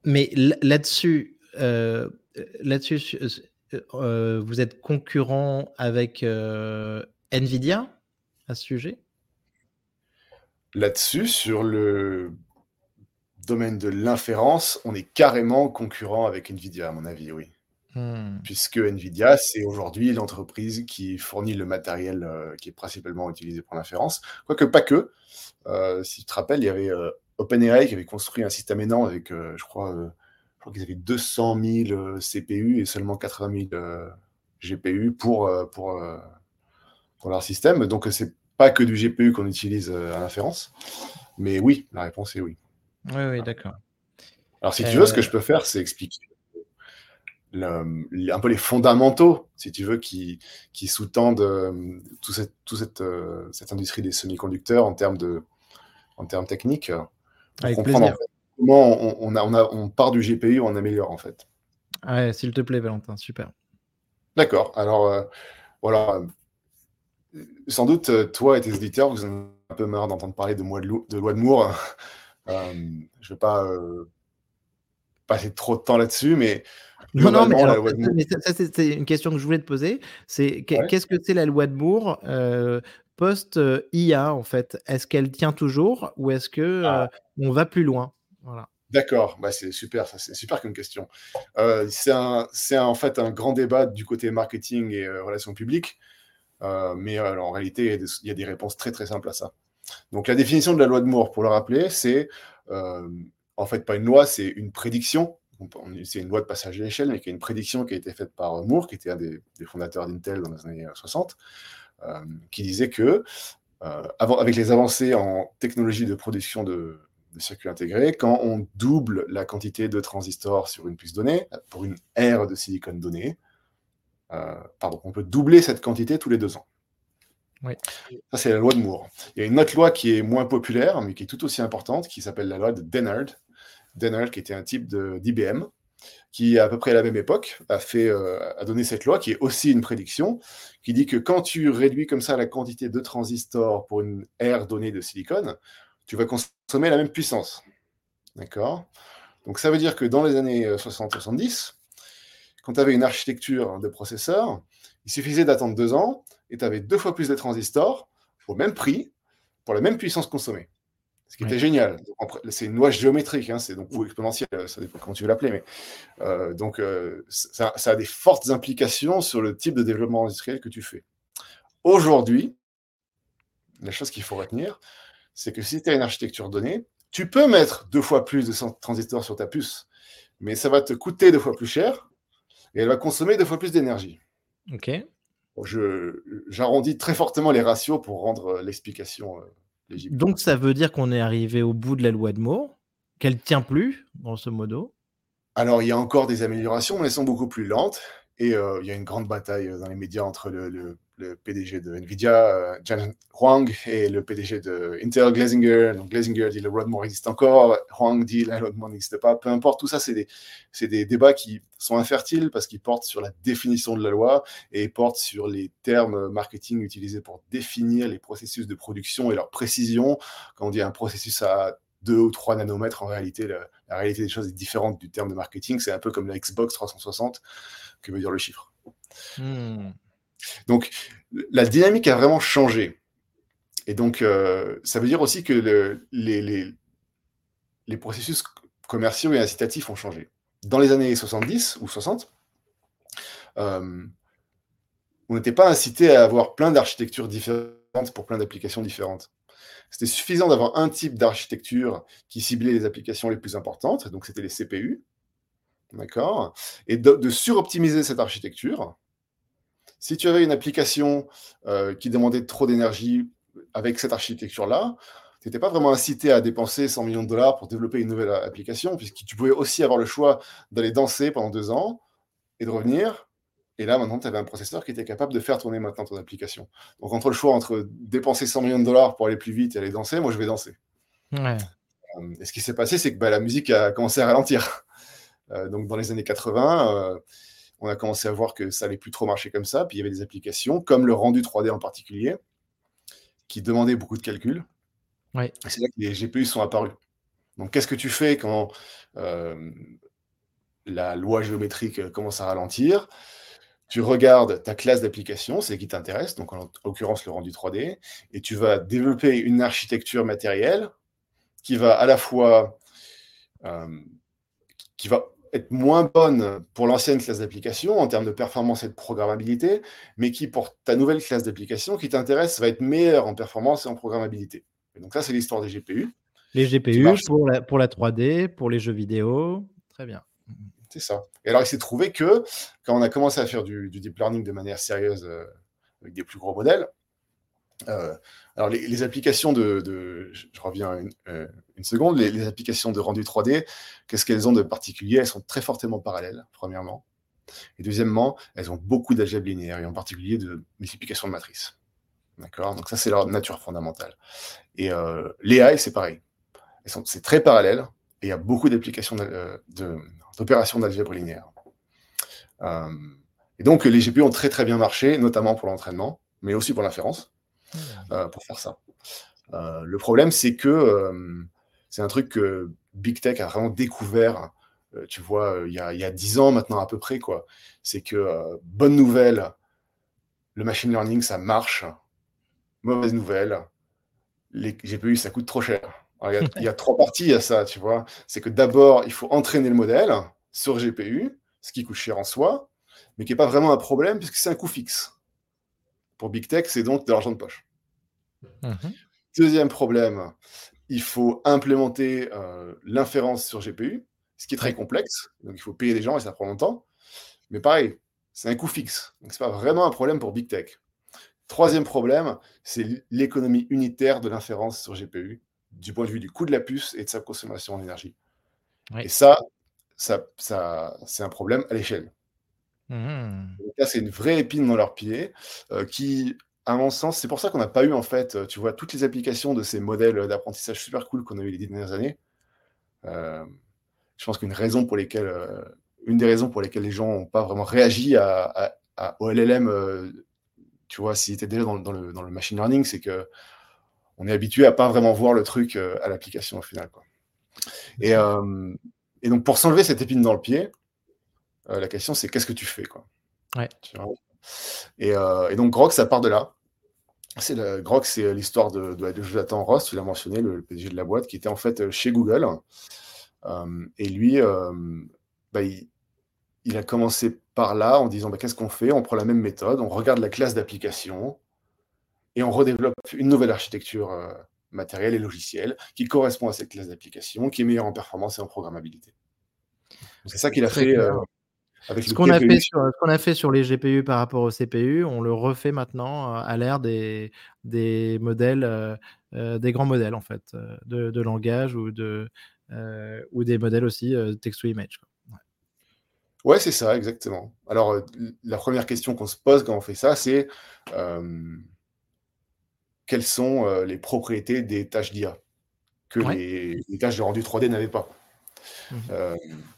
Mais là-dessus, euh, là-dessus, euh, vous êtes concurrent avec Nvidia à ce sujet? Là-dessus, sur le domaine de l'inférence, on est carrément concurrent avec Nvidia, à mon avis, oui. Hmm. Puisque Nvidia, c'est aujourd'hui l'entreprise qui fournit le matériel euh, qui est principalement utilisé pour l'inférence. Quoique pas que. Euh, si tu te rappelles, il y avait euh, OpenAI qui avait construit un système énorme avec, je crois, je crois qu'ils avaient 200 000 CPU et seulement 80 000 GPU pour, pour, pour leur système. Donc, c'est pas que du GPU qu'on utilise à l'inférence. Mais oui, la réponse est oui. Oui, oui, d'accord. Alors, si tu veux, ce que je peux faire, c'est expliquer un peu les fondamentaux, si tu veux, qui, qui sous-tendent euh, tout cette, tout cette, euh, cette, industrie des semi-conducteurs en termes, de, en termes techniques. Comprendre comment on, on, a, on, a, on, part du GPU, on améliore en fait. Ouais, s'il te plaît, Valentin, super. D'accord. Alors, euh, voilà. Sans doute, toi et tes éditeurs, vous en avez un peu marre d'entendre parler de, de loi de Moore. Euh, je ne vais pas euh, passer trop de temps là-dessus, mais non, non, mais, ça, c'est une question que je voulais te poser. C'est qu'est-ce que c'est la loi de Moore euh, post IA en fait? Est-ce qu'elle tient toujours ou est-ce que ah. on va plus loin? Voilà. D'accord, bah c'est super, c'est super comme question. c'est en fait un grand débat du côté marketing et relations publiques, mais en réalité, il y a des réponses très très simples à ça. Donc la définition de la loi de Moore, pour le rappeler, c'est euh, en fait pas une loi, c'est une prédiction. C'est une loi de passage à l'échelle, mais qui est une prédiction qui a été faite par Moore, qui était un des, fondateurs d'Intel dans les années 60, euh, qui disait que euh, avec les avancées en technologie de production de, circuits intégrés, quand on double la quantité de transistors sur une puce donnée, pour une aire de silicone donnée, pardon, on peut doubler cette quantité tous les deux ans. Ça, c'est la loi de Moore. Il y a une autre loi qui est moins populaire, mais qui est tout aussi importante, qui s'appelle la loi de Dennard. Dennard, qui était un type d'IBM, qui, à peu près à la même époque, a, fait, euh, a donné cette loi, qui est aussi une prédiction, qui dit que quand tu réduis comme ça la quantité de transistors pour une aire donnée de silicone, tu vas consommer la même puissance. D'accord? Donc, ça veut dire que dans les années 60-70, quand tu avais une architecture de processeur, il suffisait d'attendre deux ans et tu avais deux fois plus de transistors au même prix pour la même puissance consommée. Ce qui était génial. C'est une loi géométrique, hein, c'est donc ou exponentielle, ça dépend comment tu veux l'appeler, mais euh, donc euh, ça, a des fortes implications sur le type de développement industriel que tu fais. Aujourd'hui, la chose qu'il faut retenir, c'est que si tu as une architecture donnée, tu peux mettre deux fois plus de transistors sur ta puce, mais ça va te coûter deux fois plus cher et elle va consommer deux fois plus d'énergie. Ok j'arrondis très fortement les ratios pour rendre euh, l'explication euh, légitime. Donc ça veut dire qu'on est arrivé au bout de la loi de Moore, qu'elle tient plus, grosso modo? Alors il y a encore des améliorations, mais elles sont beaucoup plus lentes. Et euh, il y a une grande bataille dans les médias entre le le PDG de Nvidia, euh, Jan Huang, et le PDG de Intel, Glasinger. Donc Glasinger dit le Moore existe encore, Huang dit le Moore n'existe pas. Peu importe, tout ça, c'est des, des, débats qui sont infertiles parce qu'ils portent sur la définition de la loi et portent sur les termes marketing utilisés pour définir les processus de production et leur précision. Quand on dit un processus à 2 ou 3 nanomètres, en réalité, la, réalité des choses est différente du terme de marketing. C'est un peu comme la Xbox 360, que veut dire le chiffre? Hmm. Donc, la dynamique a vraiment changé. Et donc, euh, ça veut dire aussi que les, processus commerciaux et incitatifs ont changé. Dans les années 70 ou 60, euh, on n'était pas incité à avoir plein d'architectures différentes pour plein d'applications différentes. C'était suffisant d'avoir un type d'architecture qui ciblait les applications les plus importantes, donc c'était les CPU, d'accord Et de, de suroptimiser cette architecture. Si tu avais une application euh, qui demandait trop d'énergie avec cette architecture-là, tu n'étais pas vraiment incité à dépenser 100 millions de dollars pour développer une nouvelle application, puisque tu pouvais aussi avoir le choix d'aller danser pendant deux ans et de revenir. Et là, maintenant, tu avais un processeur qui était capable de faire tourner maintenant ton application. Donc, entre le choix entre dépenser 100 millions de dollars pour aller plus vite et aller danser, moi, je vais danser. Ouais. Euh, et ce qui s'est passé, c'est que bah, la musique a commencé à ralentir. Euh, donc, dans les années 80, euh, on a commencé à voir que ça allait plus trop marcher comme ça. Puis, il y avait des applications, comme le rendu 3D en particulier, qui demandaient beaucoup de calculs. Ouais. C'est là que les GPU sont apparus. Donc, qu'est-ce que tu fais quand euh, la loi géométrique euh, commence à ralentir? Tu regardes ta classe d'application, c'est qui t'intéresse, donc en l'occurrence le rendu 3D, et tu vas développer une architecture matérielle qui va à la fois euh, qui va être moins bonne pour l'ancienne classe d'application en termes de performance et de programmabilité, mais qui, pour ta nouvelle classe d'application qui t'intéresse, va être meilleure en performance et en programmabilité. Et donc ça, c'est l'histoire des GPU. Les GPU pour la, pour la 3D, pour les jeux vidéo. Très bien. C'est ça. Et alors, il s'est trouvé que quand on a commencé à faire du, du deep learning de manière sérieuse euh, avec des plus gros modèles, euh, alors les, applications de, je, reviens une, euh, seconde, les, applications de rendu 3D, qu'est-ce qu'elles ont de particulier? Elles sont très fortement parallèles, premièrement. Et deuxièmement, elles ont beaucoup d'algèbre linéaire, et en particulier de multiplication de matrices. D'accord? Donc ça, c'est leur nature fondamentale. Et euh, l'AI, c'est pareil. C'est très parallèle, et il y a beaucoup d'applications euh, d'opérations d'algèbre linéaire. Et donc, les GPU ont très très bien marché, notamment pour l'entraînement, mais aussi pour l'inférence, euh, pour faire ça. Euh, le problème, c'est que euh, c'est un truc que Big Tech a vraiment découvert, euh, tu vois, il y, a, 10 ans maintenant à peu près, quoi. C'est que, bonne nouvelle, le machine learning, ça marche. Mauvaise nouvelle, les GPU, ça coûte trop cher. Alors, il, y a, il y a trois [laughs] parties à ça, tu vois. C'est que d'abord, il faut entraîner le modèle sur GPU, ce qui coûte cher en soi, mais qui n'est pas vraiment un problème puisque c'est un coût fixe. Pour Big Tech, c'est donc de l'argent de poche. Mhm. Deuxième problème, il faut implémenter euh, l'inférence sur GPU, ce qui est très complexe. Donc, il faut payer des gens et ça prend longtemps. Mais pareil, c'est un coût fixe. Donc, ce n'est pas vraiment un problème pour Big Tech. Troisième problème, c'est l'économie unitaire de l'inférence sur GPU, du point de vue du coût de la puce et de sa consommation en énergie. Ouais. Et ça, ça, ça c'est un problème à l'échelle. Donc là, c'est une vraie épine dans leur pied euh, qui, à mon sens, c'est pour ça qu'on n'a pas eu, en fait, euh, tu vois, toutes les applications de ces modèles d'apprentissage super cool qu'on a eu les dix dernières années. Euh, je pense qu'une raison pour lesquelles, euh, une des raisons pour lesquelles les gens n'ont pas vraiment réagi à, à- à- au LLM, euh, tu vois, s'ils étaient déjà dans, dans le, dans le machine learning, c'est que on est habitué à pas vraiment voir le truc à l'application au final, quoi. Et, et donc, pour s'enlever cette épine dans le pied, euh, la question, c'est qu'est-ce que tu fais, quoi? Ouais. Tu vois? Et, euh, et donc Grok, ça part de là. C'est le, Grok, c'est l'histoire de, de, de Jonathan Ross, tu l'as mentionné, le, le PDG de la boîte, qui était en fait euh, chez Google. Et lui, bah, il, il a commencé par là en disant bah, qu'est-ce qu'on fait? On prend la même méthode, on regarde la classe d'application et on redéveloppe une nouvelle architecture matérielle et logicielle qui correspond à cette classe d'application, qui est meilleure en performance et en programmabilité. C'est ça qu'il a fait euh, avec Ce qu'on a, fait sur, ce qu'on a fait sur les GPU par rapport aux CPU, on le refait maintenant euh, à l'ère des, des modèles, euh, euh, des grands modèles en fait, de, de langage ou, de, euh, ou des modèles aussi text-to-image. Ouais, c'est ça, exactement. Alors, la première question qu'on se pose quand on fait ça, c'est euh, quelles sont les propriétés des tâches d'IA que Ouais. les, les tâches de rendu 3D n'avaient pas? Mhm. Euh,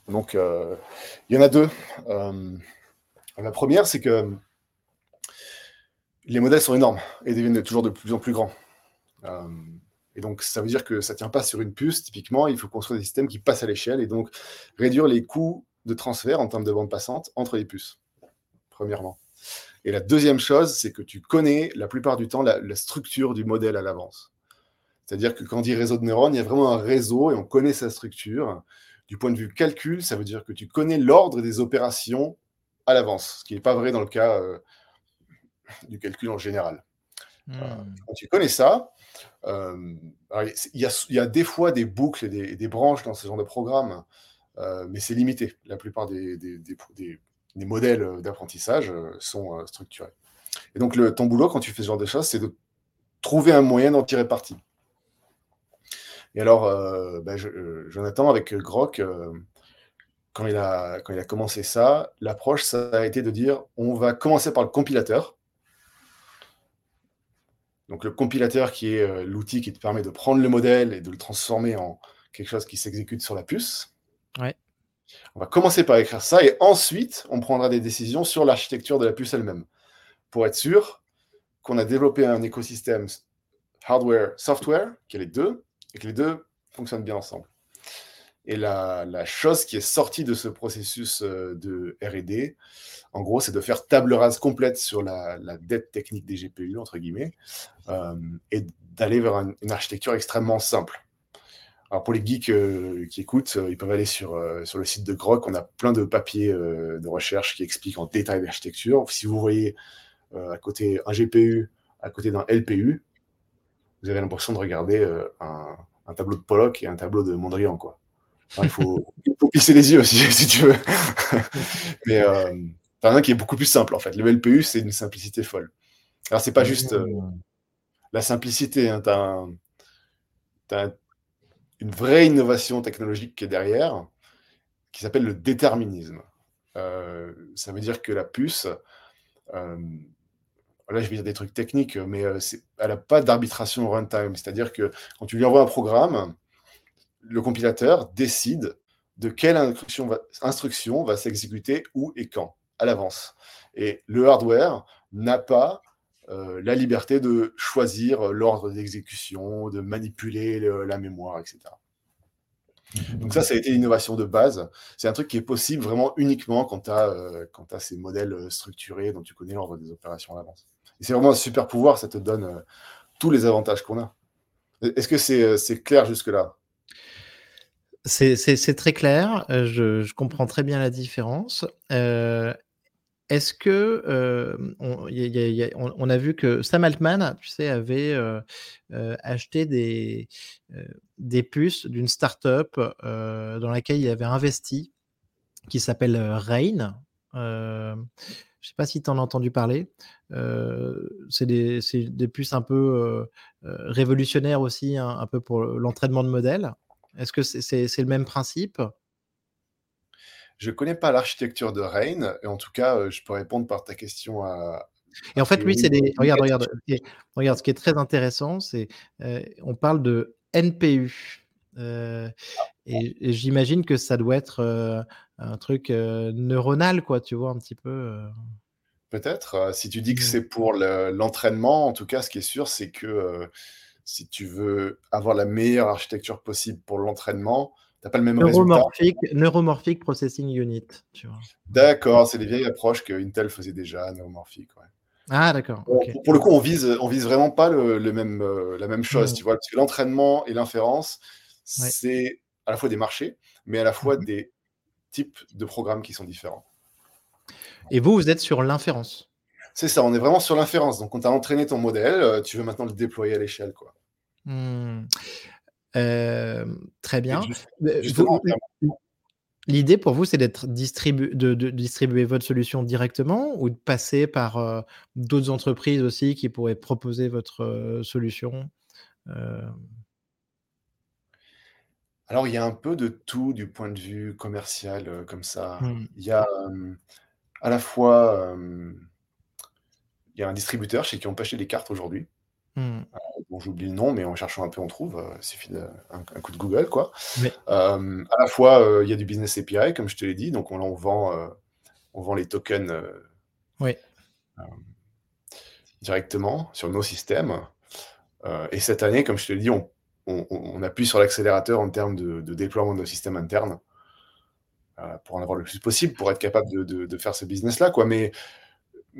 donc, euh, il y en a deux. Euh, la première, c'est que les modèles sont énormes et deviennent toujours de plus en plus grands. Et donc, ça veut dire que ça ne tient pas sur une puce. Typiquement, il faut construire des systèmes qui passent à l'échelle et donc réduire les coûts de transfert en termes de bande passante entre les puces, premièrement. Et la deuxième chose, c'est que tu connais la plupart du temps la structure du modèle à l'avance. C'est-à-dire que quand on dit réseau de neurones, il y a vraiment un réseau et on connaît sa structure. Du point de vue calcul, ça veut dire que tu connais l'ordre des opérations à l'avance, ce qui n'est pas vrai dans le cas euh, du calcul en général. Mmh. quand tu connais ça, euh, il y, a, y, a, des fois des boucles et des, des, branches dans ce genre de programme, euh, mais c'est limité. La plupart des, des, des modèles d'apprentissage sont structurés. Et donc, le, ton boulot, quand tu fais ce genre de choses, c'est de trouver un moyen d'en tirer parti. Et alors, euh, ben, je, Jonathan, avec Grok, euh, quand, il a, quand il a commencé ça, l'approche, ça a été de dire on va commencer par le compilateur. Donc, le compilateur qui est euh, l'outil qui te permet de prendre le modèle et de le transformer en quelque chose qui s'exécute sur la puce. Ouais. On va commencer par écrire ça et ensuite, on prendra des décisions sur l'architecture de la puce elle-même pour être sûr qu'on a développé un écosystème hardware, software, qui est les deux, et que les deux fonctionnent bien ensemble. Et la, chose qui est sortie de ce processus euh, de RD, en gros, c'est de faire table rase complète sur la, dette technique des GPU, entre guillemets, euh, et d'aller vers une architecture extrêmement simple. Alors pour les geeks euh, qui écoutent, ils peuvent aller sur, sur le site de Grok. On a plein de papiers de recherche qui expliquent en détail l'architecture. Si vous voyez à côté un GPU, à côté d'un LPU, vous avez l'impression de regarder euh, un, tableau de Pollock et un tableau de Mondrian, quoi. [laughs] il, faut, pisser les yeux aussi, [laughs] si tu veux. Mais euh, t'as un qui est beaucoup plus simple, en fait. Le LPU, c'est une simplicité folle. Alors, c'est pas juste euh, la simplicité. Hein. Tu as, une vraie innovation technologique qui est derrière, qui s'appelle le déterminisme. ça veut dire que la puce, là je vais dire des trucs techniques, mais euh, elle n'a pas d'arbitration runtime. C'est-à-dire que quand tu lui envoies un programme, le compilateur décide de quelle instruction va, s'exécuter où et quand, à l'avance. Et le hardware n'a pas euh, la liberté de choisir l'ordre d'exécution, de manipuler la mémoire, etc. Donc ça, ça a été l'innovation de base. C'est un truc qui est possible vraiment uniquement quand tu as, euh, as, ces modèles structurés dont tu connais l'ordre des opérations à l'avance c'est vraiment un super pouvoir, ça te donne euh, tous les avantages qu'on a. Est-ce que c'est euh, clair jusque-là? C'est très clair, euh, je, comprends très bien la différence. Est-ce que on, a vu que Sam Altman, tu sais, avait acheté des, des puces d'une startup dans laquelle il avait investi, qui s'appelle Rain. Je ne sais pas si tu en as entendu parler. Euh, c'est des, des, puces un peu euh, euh, révolutionnaires aussi, hein, un peu pour l'entraînement de modèles. Est-ce que c'est le même principe? Je ne connais pas l'architecture de Rain, et en tout cas, je peux répondre par ta question à. Et en fait, lui, c'est des. Regarde, regarde, regarde, ce qui est très intéressant, c'est on parle de NPU. Et, et j'imagine que ça doit être un truc neuronal, quoi, tu vois, un petit peu. Peut-être. si tu dis que mmh. c'est pour l'entraînement, en tout cas, ce qui est sûr, c'est que si tu veux avoir la meilleure architecture possible pour l'entraînement, tu n'as pas le même neuromorphic, résultat. Neuromorphic Processing Unit. D'accord, c'est des vieilles approches que Intel faisait déjà, neuromorphique. Ouais. Ah, d'accord. Pour le coup, on vise, on vise vraiment pas le, même, la même chose, mmh. tu vois, parce que l'entraînement et l'inférence, c'est à la fois des marchés, mais à la fois mmh des types de programmes qui sont différents. Et vous, vous êtes sur l'inférence. C'est ça, on est vraiment sur l'inférence. Donc, on t'a entraîné ton modèle, euh, tu veux maintenant le déployer à l'échelle. quoi. Hmm. Euh, très bien. Euh, l'idée pour vous, c'est d'être distribu de, distribuer votre solution directement ou de passer par d'autres entreprises aussi qui pourraient proposer votre solution alors, il y a un peu de tout du point de vue commercial, euh, comme ça. Mmh. Il y a, à la fois, il y a un distributeur chez qui on peut acheter des cartes aujourd'hui. Mmh. bon, j'oublie le nom, mais en cherchant un peu, on trouve, euh, il suffit d'un un coup de Google, quoi. à la fois, il y a du business API, comme je te l'ai dit, donc on on vend, on vend les tokens, Oui. directement sur nos systèmes. et cette année, comme je te l'ai dit, on on, appuie sur l'accélérateur en termes de, déploiement de nos systèmes internes euh, pour en avoir le plus possible, pour être capable de, faire ce business-là. Quoi. Mais,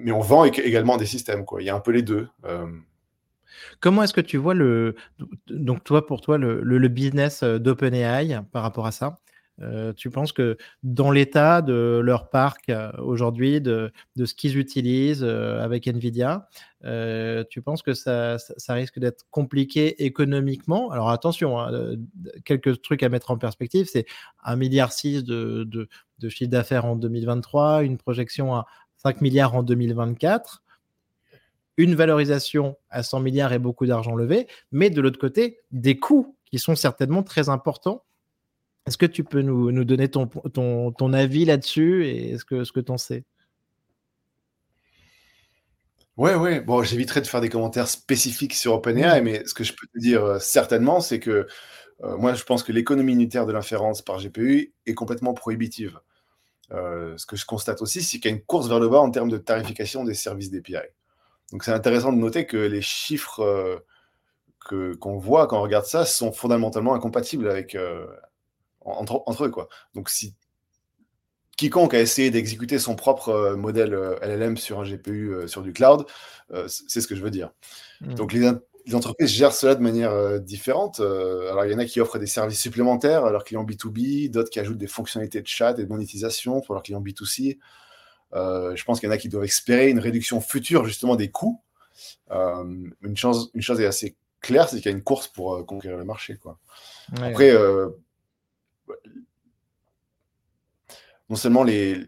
on vend également des systèmes. Quoi. Il y a un peu les deux. Euh. Comment est-ce que tu vois le donc toi pour toi le, business d'OpenAI par rapport à ça? Tu penses que dans l'état de leur parc aujourd'hui, de, ce qu'ils utilisent avec Nvidia, tu penses que ça, ça, risque d'être compliqué économiquement? Alors attention, hein, quelques trucs à mettre en perspective, c'est 1,6 milliard de, de, de chiffre d'affaires en 2023, une projection à 5 milliards en 2024 une valorisation à 100 milliards et beaucoup d'argent levé, mais de l'autre côté, des coûts qui sont certainement très importants. Est-ce que tu peux nous, nous donner ton, ton, ton avis là-dessus et ce que, ce que tu en sais? Ouais, ouais. Bon, j'éviterai de faire des commentaires spécifiques sur OpenAI, mais ce que je peux te dire euh, certainement, c'est que euh, moi, je pense que l'économie unitaire de l'inférence par GPU est complètement prohibitive. Euh, ce que je constate aussi, c'est qu'il y a une course vers le bas en termes de tarification des services d'API. Donc c'est intéressant de noter que les chiffres qu'on voit quand on regarde ça sont fondamentalement incompatibles avec, entre, entre, eux. Quoi. Donc si quiconque a essayé d'exécuter son propre euh, modèle LLM sur un GPU sur du cloud, c'est ce que je veux dire. Mmh. Donc les, les, entreprises gèrent cela de manière différente. alors il y en a qui offrent des services supplémentaires à leurs clients B2B, d'autres qui ajoutent des fonctionnalités de chat et de monétisation pour leurs clients B2C. Euh, je pense qu'il y en a qui doivent espérer une réduction future justement des coûts. Euh, une, chose, une chose est assez claire, c'est qu'il y a une course pour euh, conquérir le marché. Quoi. Après, non seulement les,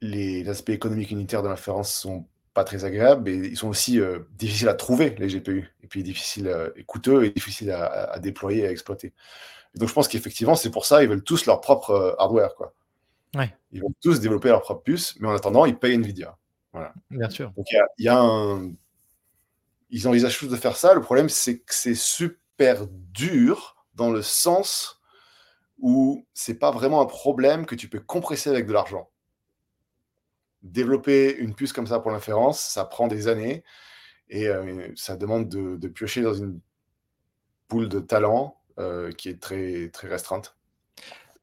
les aspects économiques unitaires de l'inférence sont pas très agréables, mais ils sont aussi difficiles à trouver, les GPU, et puis difficiles et coûteux et difficiles à, déployer et à exploiter. donc je pense qu'effectivement, c'est pour ça ils veulent tous leur propre hardware. Quoi. Ils vont tous développer leur propre puce, mais en attendant, ils payent Nvidia. Voilà. Bien sûr. Donc il y, a, un. Ils envisagent tous de faire ça. Le problème, c'est que c'est super dur dans le sens où c'est pas vraiment un problème que tu peux compresser avec de l'argent. Développer une puce comme ça pour l'inférence, ça prend des années et euh, ça demande de, piocher dans une poule de talent euh, qui est très, très restreinte.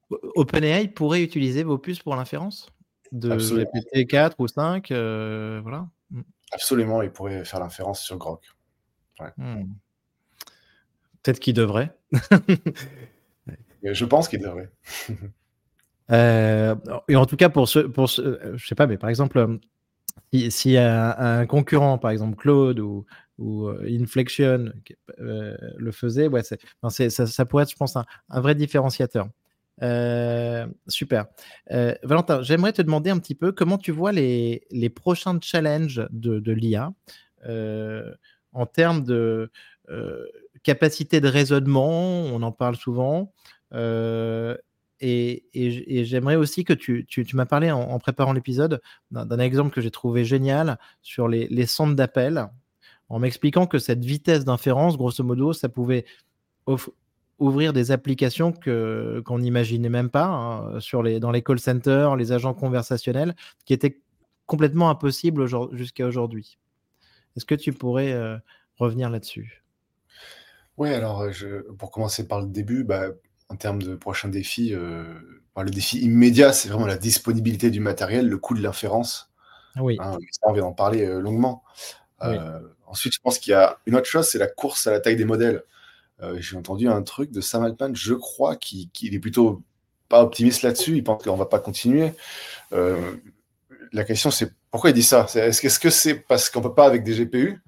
OpenAI pourrait utiliser vos puces pour l'inférence? De GPT 4 ou 5, euh, voilà. Mmh. Absolument, il pourrait faire l'inférence sur Grok. Mmh. Peut-être qu'il devrait. je pense qu'il devrait. [laughs] Euh, et en tout cas, pour ce, pour ce, euh, je sais pas, mais par exemple, si, un, concurrent, par exemple Claude ou, ou Inflection le faisait, ouais, ça, pourrait être, je pense, un vrai différenciateur. Euh, super. Euh, Valentin, j'aimerais te demander un petit peu comment tu vois les, les prochains challenges de, de l'IA euh, en termes de capacité de raisonnement, on en parle souvent. et, et, j'aimerais aussi que tu, tu, m'as parlé en, préparant l'épisode d'un exemple que j'ai trouvé génial sur les, centres d'appel, en m'expliquant que cette vitesse d'inférence, grosso modo, ça pouvait ouvrir des applications qu'on n'imaginait même pas hein, sur les, dans les call centers, les agents conversationnels, qui étaient complètement impossibles jusqu'à aujourd'hui. Est-ce que tu pourrais euh, revenir là-dessus? Oui, alors je, pour commencer par le début, bah, en termes de prochains défis, euh, bah, le défi immédiat, c'est vraiment la disponibilité du matériel, le coût de l'inférence. Oui. Hein, on vient d'en parler longuement. Ensuite, je pense qu'il y a une autre chose, c'est la course à la taille des modèles. J'ai entendu un truc de Sam Altman, je crois, qu'il est plutôt pas optimiste là-dessus. Il pense qu'on va pas continuer. La question, c'est pourquoi il dit ça? Est-ce que c'est parce qu'on peut pas avec des GPU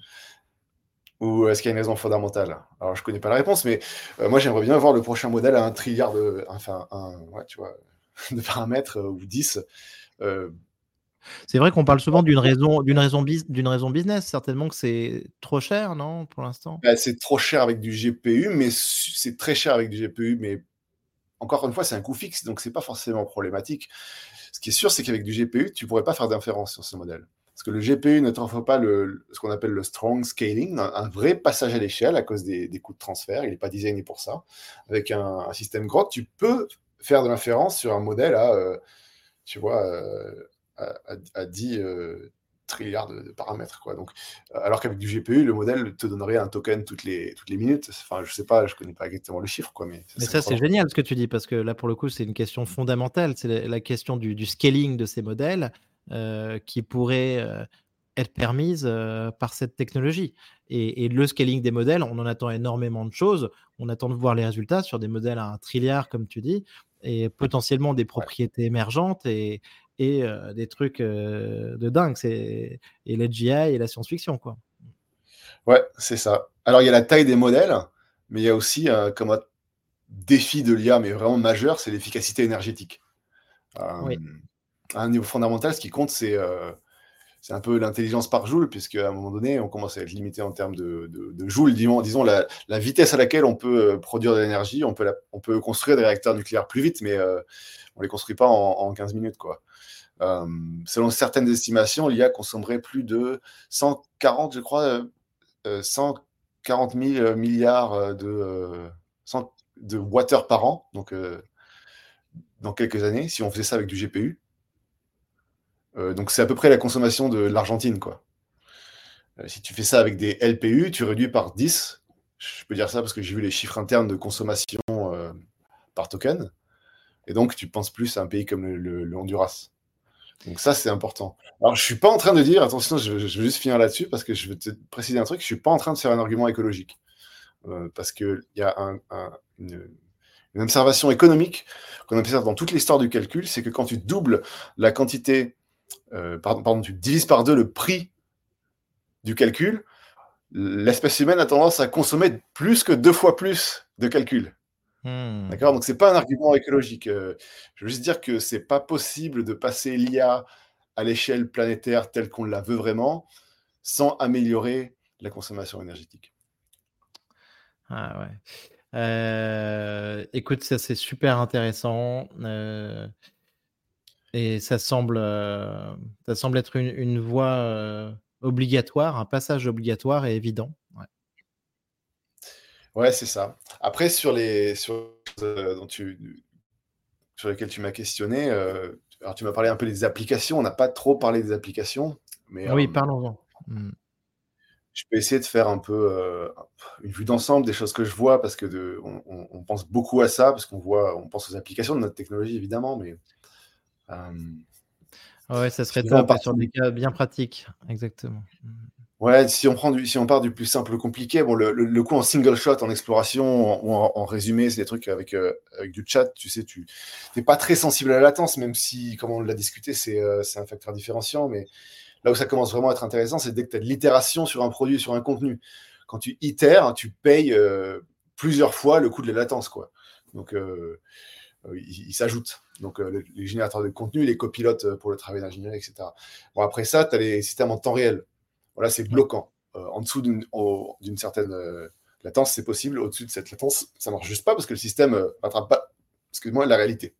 ou est-ce qu'il y a une raison fondamentale? Alors, je connais pas la réponse, mais euh, moi, j'aimerais bien voir le prochain modèle à un trilliard de, enfin, un, ouais, tu vois, [laughs] de paramètres ou 10. C'est vrai qu'on parle souvent d'une raison, d'une raison, d'une raison business. Certainement que c'est trop cher, non, pour l'instant? Bah, C'est trop cher avec du GPU, mais c'est très cher avec du GPU. Mais encore une fois, c'est un coût fixe, donc c'est pas forcément problématique. Ce qui est sûr, c'est qu'avec du GPU, tu pourrais pas faire d'inférence sur ce modèle. Parce que le GPU ne t'offre pas le, ce qu'on appelle le strong scaling, un, vrai passage à l'échelle à cause des, coûts de transfert. Il n'est pas designé pour ça. Avec un, système Grok, tu peux faire de l'inférence sur un modèle à, euh, tu vois, euh, à, 10 euh, trilliards de, paramètres. Quoi. Donc, euh, alors qu'avec du GPU, le modèle te donnerait un token toutes les, toutes les minutes. Enfin, je sais pas, je connais pas exactement le chiffre. Quoi, mais ça, mais ça c'est génial ce que tu dis, parce que là, pour le coup, c'est une question fondamentale. C'est la, question du, scaling de ces modèles qui pourrait être permise par cette technologie. Et, le scaling des modèles, on en attend énormément de choses. On attend de voir les résultats sur des modèles à un trilliard, comme tu dis, et potentiellement des propriétés émergentes et, et des trucs de dingue. C'est et l'AGI et la science-fiction, quoi. Ouais, c'est ça. Alors il y a la taille des modèles, mais il y a aussi comme un défi de l'IA, mais vraiment majeur, c'est l'efficacité énergétique. À un niveau fondamental, ce qui compte, c'est c'est un peu l'intelligence par joule, puisque à un moment donné, on commence à être limité en termes de, de, joules, disons, disons la, vitesse à laquelle on peut euh, produire de l'énergie. On peut, on peut construire des réacteurs nucléaires plus vite, mais euh, on ne les construit pas en, 15 minutes. Quoi. Euh, selon certaines estimations, l'IA consommerait plus de 140, je crois, 140 000 milliards de, de water par an, donc dans quelques années, si on faisait ça avec du GPU. Euh, donc c'est à peu près la consommation de l'Argentine, quoi. Euh, si tu fais ça avec des LPU, tu réduis par 10. Je peux dire ça parce que j'ai vu les chiffres internes de consommation euh, par token. Et donc, tu penses plus à un pays comme le, Honduras. Donc ça, c'est important. Alors, je suis pas en train de dire, attention, je, vais juste finir là-dessus parce que je vais te préciser un truc, je suis pas en train de faire un argument écologique. parce qu'il y a une, observation économique qu'on observe dans toute l'histoire du calcul, c'est que quand tu doubles la quantité euh, pardon, tu divises par deux le prix du calcul, l'espèce humaine a tendance à consommer plus que deux fois plus de calcul. Hmm. D'accord? Donc, c'est pas un argument écologique. Euh, je veux juste dire que c'est pas possible de passer l'IA à l'échelle planétaire telle qu'on la veut vraiment sans améliorer la consommation énergétique. Ah ouais. Euh, écoute, ça c'est super intéressant. Et ça semble, euh, ça semble être une, voie euh, obligatoire, un passage obligatoire et évident. Ouais, ouais c'est ça. Après, sur les sur, euh, dont tu, sur lesquels tu m'as questionné, alors tu m'as parlé un peu des applications. On n'a pas trop parlé des applications, mais oui, parlons-en. Mmh. Je peux essayer de faire un peu une vue d'ensemble des choses que je vois parce que de, on, on, pense beaucoup à ça parce qu'on voit, on pense aux applications de notre technologie évidemment, mais euh, ouais, ça serait top sur des cas bien pratiques, exactement. Ouais, si on, prend du, si on part du plus simple au compliqué, bon, le, le, coup en single shot, en exploration, ou en, résumé, c'est des trucs avec, euh, avec du chat, tu sais, tu n'es pas très sensible à la latence, même si, comme on l'a discuté, euh, c'est un facteur différenciant, mais là où ça commence vraiment à être intéressant, c'est dès que tu as de l'itération sur un produit, sur un contenu. Quand tu itères, tu payes plusieurs fois le coût de la latence, quoi. Donc, il, il s'ajoute donc euh, les générateurs de contenu, les copilotes euh, pour le travail d'ingénierie, etc. Bon, après ça, tu as les systèmes en temps réel. Voilà, c'est bloquant. Euh, en dessous d'une certaine latence, c'est possible. Au-dessus de cette latence, ça marche juste pas parce que le système ne rattrape pas, excuse-moi, la réalité.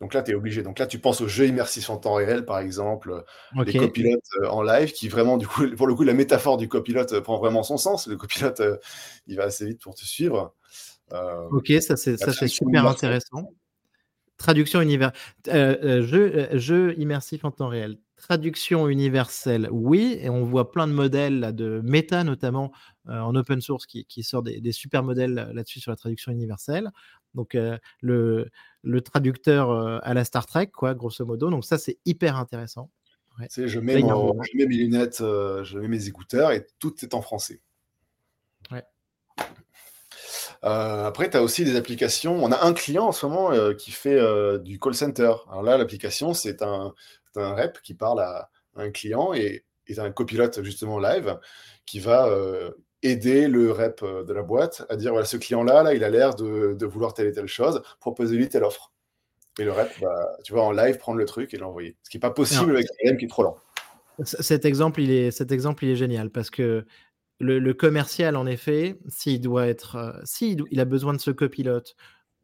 Donc là, tu es obligé. Donc là, tu penses aux jeux immersifs en temps réel, par exemple, les copilotes en live, qui vraiment, du coup, pour le coup, la métaphore du copilote prend vraiment son sens. Le copilote, il va assez vite pour te suivre. ok, ça c'est super intéressant. Traduction universelle. Euh, euh, jeu, euh, jeu, immersif en temps réel. Traduction universelle, oui. Et on voit plein de modèles de méta, notamment en open source, qui, qui sort des, super modèles là-dessus sur la traduction universelle. Donc, le, le, traducteur à la Star Trek, quoi, grosso modo. Donc, ça, c'est hyper intéressant. je, mets je mets mes lunettes, je mets mes écouteurs et tout est en français. Euh, après, tu as aussi des applications. On a un client en ce moment euh, qui fait euh, du call center. Alors là, l'application, c'est un, un, rep qui parle à, un client et, et un copilote justement live qui va aider le rep de la boîte à dire voilà, ce client-là, là, il a l'air de, de, vouloir telle et telle chose, proposez-lui telle offre. Et le rep va, tu vois, en live, prendre le truc et l'envoyer. Ce qui n'est pas possible avec un qui est trop lent. Cet exemple, il est, cet exemple, il est génial parce que le, commercial, en effet, s'il doit être, euh, il a besoin de ce copilote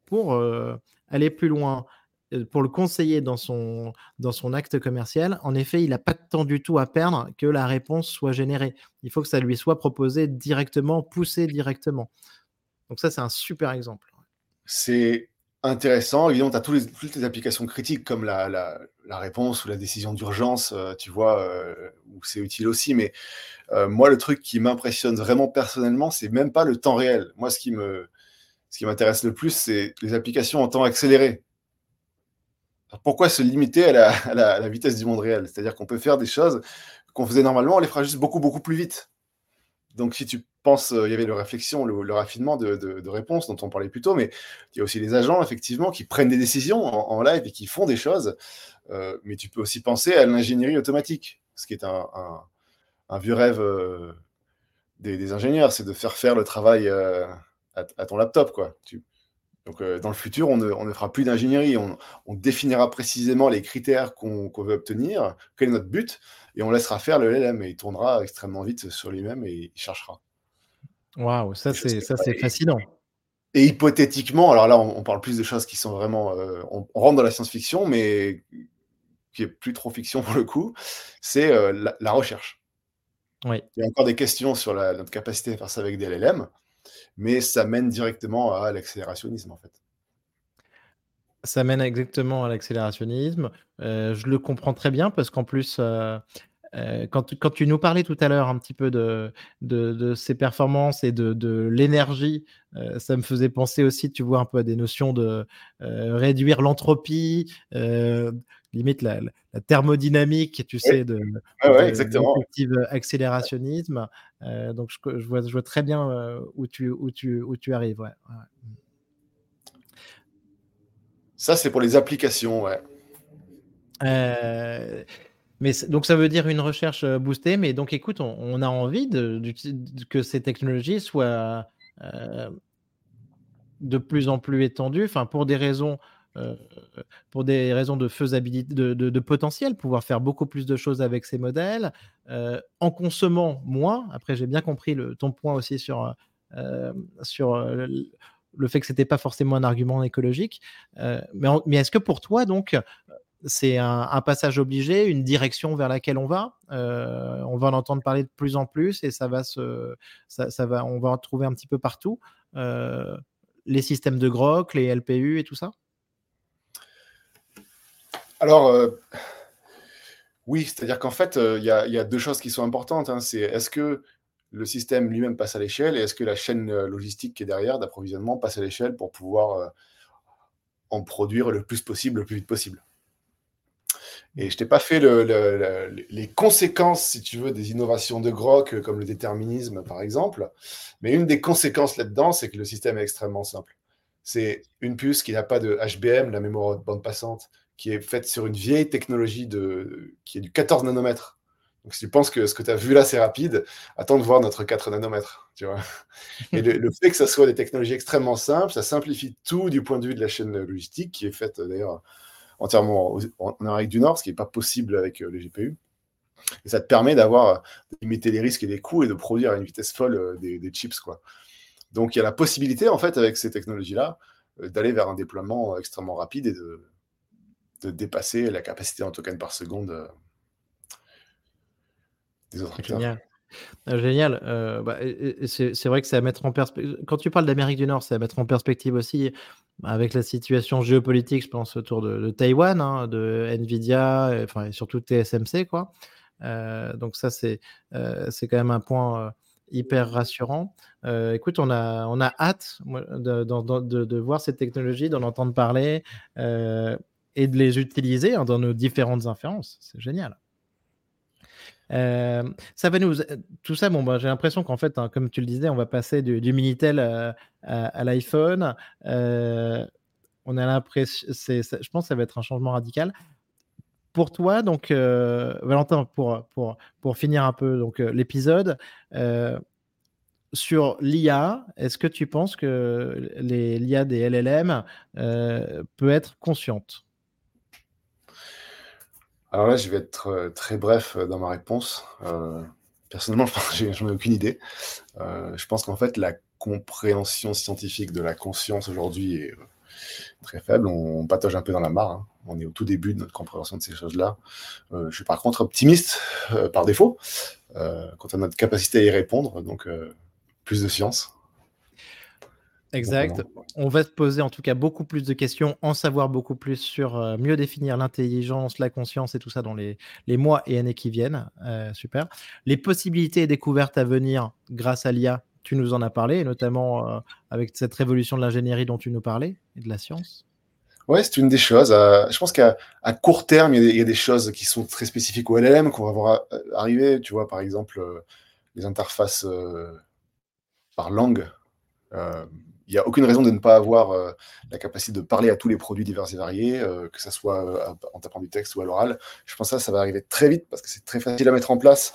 pour euh, aller plus loin, euh, pour le conseiller dans son, dans son acte commercial, en effet, il n'a pas de temps du tout à perdre que la réponse soit générée. Il faut que ça lui soit proposé directement, poussé directement. Donc ça, c'est un super exemple. C'est intéressant. Évidemment, tu as toutes les applications critiques comme la, la, réponse ou la décision d'urgence, tu vois, où c'est utile aussi. Mais euh, moi, le truc qui m'impressionne vraiment personnellement, c'est même pas le temps réel. Moi, ce qui me, ce qui m'intéresse le plus, c'est les applications en temps accéléré. pourquoi se limiter à la, vitesse du monde réel? C'est-à-dire qu'on peut faire des choses qu'on faisait normalement, on les fera juste beaucoup, beaucoup plus vite. Donc, si tu penses, il y avait le réflexion, le, raffinement de, de, réponse dont on parlait plus tôt, mais il y a aussi les agents, effectivement, qui prennent des décisions en, live et qui font des choses. mais tu peux aussi penser à l'ingénierie automatique, ce qui est un, vieux rêve des, ingénieurs, c'est de faire faire le travail à, ton laptop, quoi. Donc, dans le futur, on ne, fera plus d'ingénierie. On, définira précisément les critères qu'on veut obtenir, quel est notre but, et on laissera faire le LLM. Et il tournera extrêmement vite sur lui-même et il cherchera. Waouh, ça c'est fascinant. Et hypothétiquement, alors là, on, parle plus de choses qui sont vraiment, on, rentre dans la science-fiction, mais qui est plus trop fiction pour le coup. C'est la, recherche. Oui. Il y a encore des questions sur notre capacité à faire ça avec des LLM mais ça mène directement à l'accélérationnisme en fait. Ça mène exactement à l'accélérationnisme. Euh, je le comprends très bien parce qu'en plus, euh, euh, quand, tu, quand, tu nous parlais tout à l'heure un petit peu de, de, de ces performances et de, de l'énergie, ça me faisait penser aussi, tu vois, un peu à des notions de réduire l'entropie, limite la, thermodynamique, tu sais, de, accélérationnisme. Euh, donc je, vois, je, vois, très bien euh, où, tu, où, tu, où tu arrives. Ouais. Ça, c'est pour les applications, ouais. Euh, mais donc ça veut dire une recherche boostée, mais donc écoute, on, a envie de, que ces technologies soient de plus en plus étendues, enfin pour des raisons euh, pour des raisons de faisabilité, de, potentiel, pouvoir faire beaucoup plus de choses avec ces modèles, euh, en consommant moins. Après, j'ai bien compris ton point aussi sur, euh, sur le fait que c'était pas forcément un argument écologique. mais, est-ce que pour toi, donc, c'est un, passage obligé, une direction vers laquelle on va? on va en entendre parler de plus en plus et ça va se, ça va, on va en trouver un petit peu partout. les systèmes de grok, les LPU et tout ça? Alors, euh, oui, c'est-à-dire qu'en fait, euh, il y, a deux choses qui sont importantes. Hein. C'est est-ce que le système lui-même passe à l'échelle et est-ce que la chaîne euh, logistique qui est derrière d'approvisionnement passe à l'échelle pour pouvoir en produire le plus possible, le plus vite possible? Et je t'ai pas fait les conséquences, si tu veux, des innovations de Grok, comme le déterminisme, par exemple. Mais une des conséquences là-dedans, c'est que le système est extrêmement simple. C'est une puce qui n'a pas de HBM, la mémoire de bande passante, qui est faite sur une vieille technologie de, qui est du 14 nanomètres. Donc, si tu penses que ce que tu as vu là, c'est rapide, attends de voir notre 4 nanomètres. Tu vois [laughs] Et le, fait que ça soit des technologies extrêmement simples, ça simplifie tout du point de vue de la chaîne logistique, qui est faite d'ailleurs entièrement en, Amérique du Nord, ce qui n'est pas possible avec euh, les GPU. Et ça te permet d'avoir, de limiter les risques et les coûts et de produire à une vitesse folle euh, des, des chips. Quoi. Donc il y a la possibilité, en fait, avec ces technologies-là, euh, d'aller vers un déploiement extrêmement rapide et de, dépasser la capacité en token par seconde euh, des autres acteurs. Génial. Ah, génial. Euh, bah, c'est vrai que c'est à mettre en perspective. Quand tu parles d'Amérique du Nord, c'est à mettre en perspective aussi avec la situation géopolitique, je pense, autour de, de Taïwan, hein, de Nvidia, et, enfin, et surtout TSMC. Quoi. Euh, donc, ça, c'est c'est quand même un point hyper rassurant. écoute, on a, on a hâte de, de, de, voir cette technologie, d'en entendre parler et de les utiliser hein, dans nos différentes inférences. C'est génial. Euh, ça va nous tout ça. Bon, bah, j'ai l'impression qu'en fait, hein, comme tu le disais, on va passer du, minitel à, à, l'iPhone. Euh, on a l'impression, je pense, que ça va être un changement radical. Pour toi, donc, euh, Valentin, pour, pour, pour finir un peu donc l'épisode sur l'IA, est-ce que tu penses que l'IA des LLM peut être consciente? Alors là, je vais être euh, très bref euh, dans ma réponse. Euh, personnellement, [laughs] je n'en ai aucune idée. je pense qu'en fait, la compréhension scientifique de la conscience aujourd'hui est très faible. On, patauge un peu dans la mare. Hein. On est au tout début de notre compréhension de ces choses-là. je suis par contre optimiste par défaut quant à notre capacité à y répondre. Donc, plus de science. Exact. On va se poser en tout cas beaucoup plus de questions, en savoir beaucoup plus sur euh, mieux définir l'intelligence, la conscience et tout ça dans les, mois et années qui viennent. Euh, super. Les possibilités et découvertes à venir grâce à l'IA, tu nous en as parlé, notamment euh, avec cette révolution de l'ingénierie dont tu nous parlais et de la science. Ouais, c'est une des choses. Je pense qu'à court terme, il y, a des, choses qui sont très spécifiques au LLM qu'on va voir arriver. Tu vois, par exemple, les interfaces par langue. Il n'y a aucune raison de ne pas avoir la capacité de parler à tous les produits divers et variés, que ce soit en tapant du texte ou à l'oral. Je pense que ça, ça va arriver très vite parce que c'est très facile à mettre en place.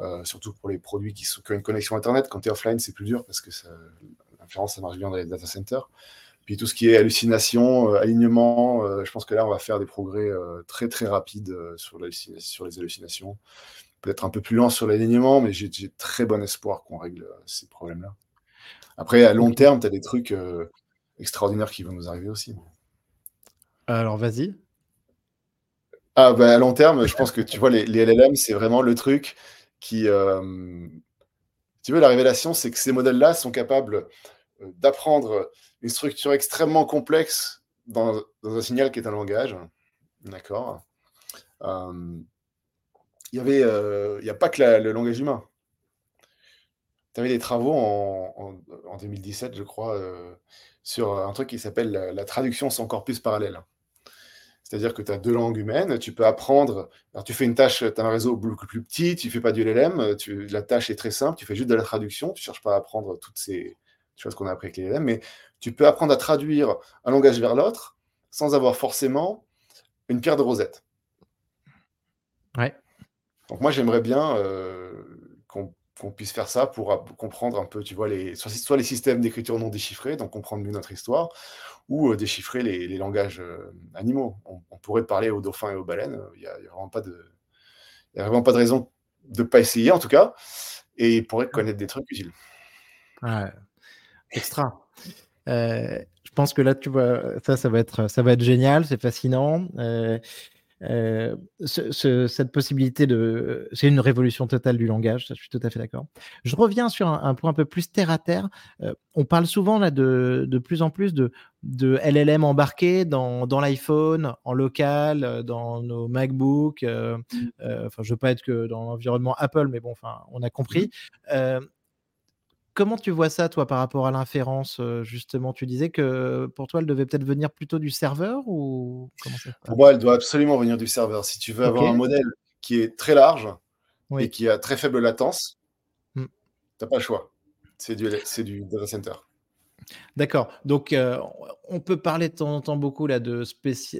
Euh, surtout pour les produits qui, ont une connexion Internet. Quand tu es offline, c'est plus dur parce que l'inférence, ça marche bien dans les data centers. Puis tout ce qui est hallucination, euh, alignement, euh, je pense que là, on va faire des progrès très très rapides sur, les hallucinations. Peut-être un peu plus lent sur l'alignement, mais j'ai très bon espoir qu'on règle ces problèmes-là. Après, à long terme, tu as des trucs extraordinaires qui vont nous arriver aussi. Alors, vas-y. Ah, bah, à long terme, je pense que tu vois, les, les LLM, c'est vraiment le truc qui. Euh, tu veux, la révélation, c'est que ces modèles-là sont capables euh, d'apprendre une structure extrêmement complexe dans, un signal qui est un langage. D'accord? Euh, Il y avait, il n'y a pas que le langage humain. Tu avais des travaux en, en, 2017, je crois, sur un truc qui s'appelle la, la, traduction sans corpus parallèle. C'est-à-dire que tu as deux langues humaines, tu peux apprendre. Alors, tu fais une tâche, tu as un réseau beaucoup plus petit, tu ne fais pas du LLM, tu, la tâche est très simple, tu fais juste de la traduction, tu ne cherches pas à apprendre toutes ces choses qu'on a appris avec les LLM, mais tu peux apprendre à traduire un langage vers l'autre sans avoir forcément une pierre de rosette. Ouais. Donc, moi, j'aimerais bien euh, qu'on puisse faire ça pour comprendre un peu, tu vois, les, soit les systèmes d'écriture non déchiffrés, donc comprendre mieux notre histoire, ou déchiffrer les, langages animaux. On, pourrait parler aux dauphins et aux baleines. Il n'y a, vraiment pas de, de raison de pas essayer, en tout cas. Et il pourrait connaître des trucs utiles. extra. je pense que là, tu vois, ça, ça va être, ça va être génial, c'est fascinant. Euh, cette possibilité de. C'est une révolution totale du langage, ça, je suis tout à fait d'accord. Je reviens sur un, point un peu plus terre à terre. Euh, on parle souvent là de, de plus en plus de, de LLM embarqués dans, dans l'iPhone, en local, euh, dans nos MacBooks. Mmh. enfin, je veux pas être que dans l'environnement Apple, mais bon, enfin, on a compris. Comment tu vois ça, toi, par rapport à l'inférence Justement, tu disais que pour toi, elle devait peut-être venir plutôt du serveur ou Pour moi, elle doit absolument venir du serveur. Si tu veux avoir un modèle qui est très large et qui a très faible latence, mmh. tu n'as pas le choix. C'est du, du data center. D'accord. Donc, euh, on peut parler de temps en temps beaucoup là, de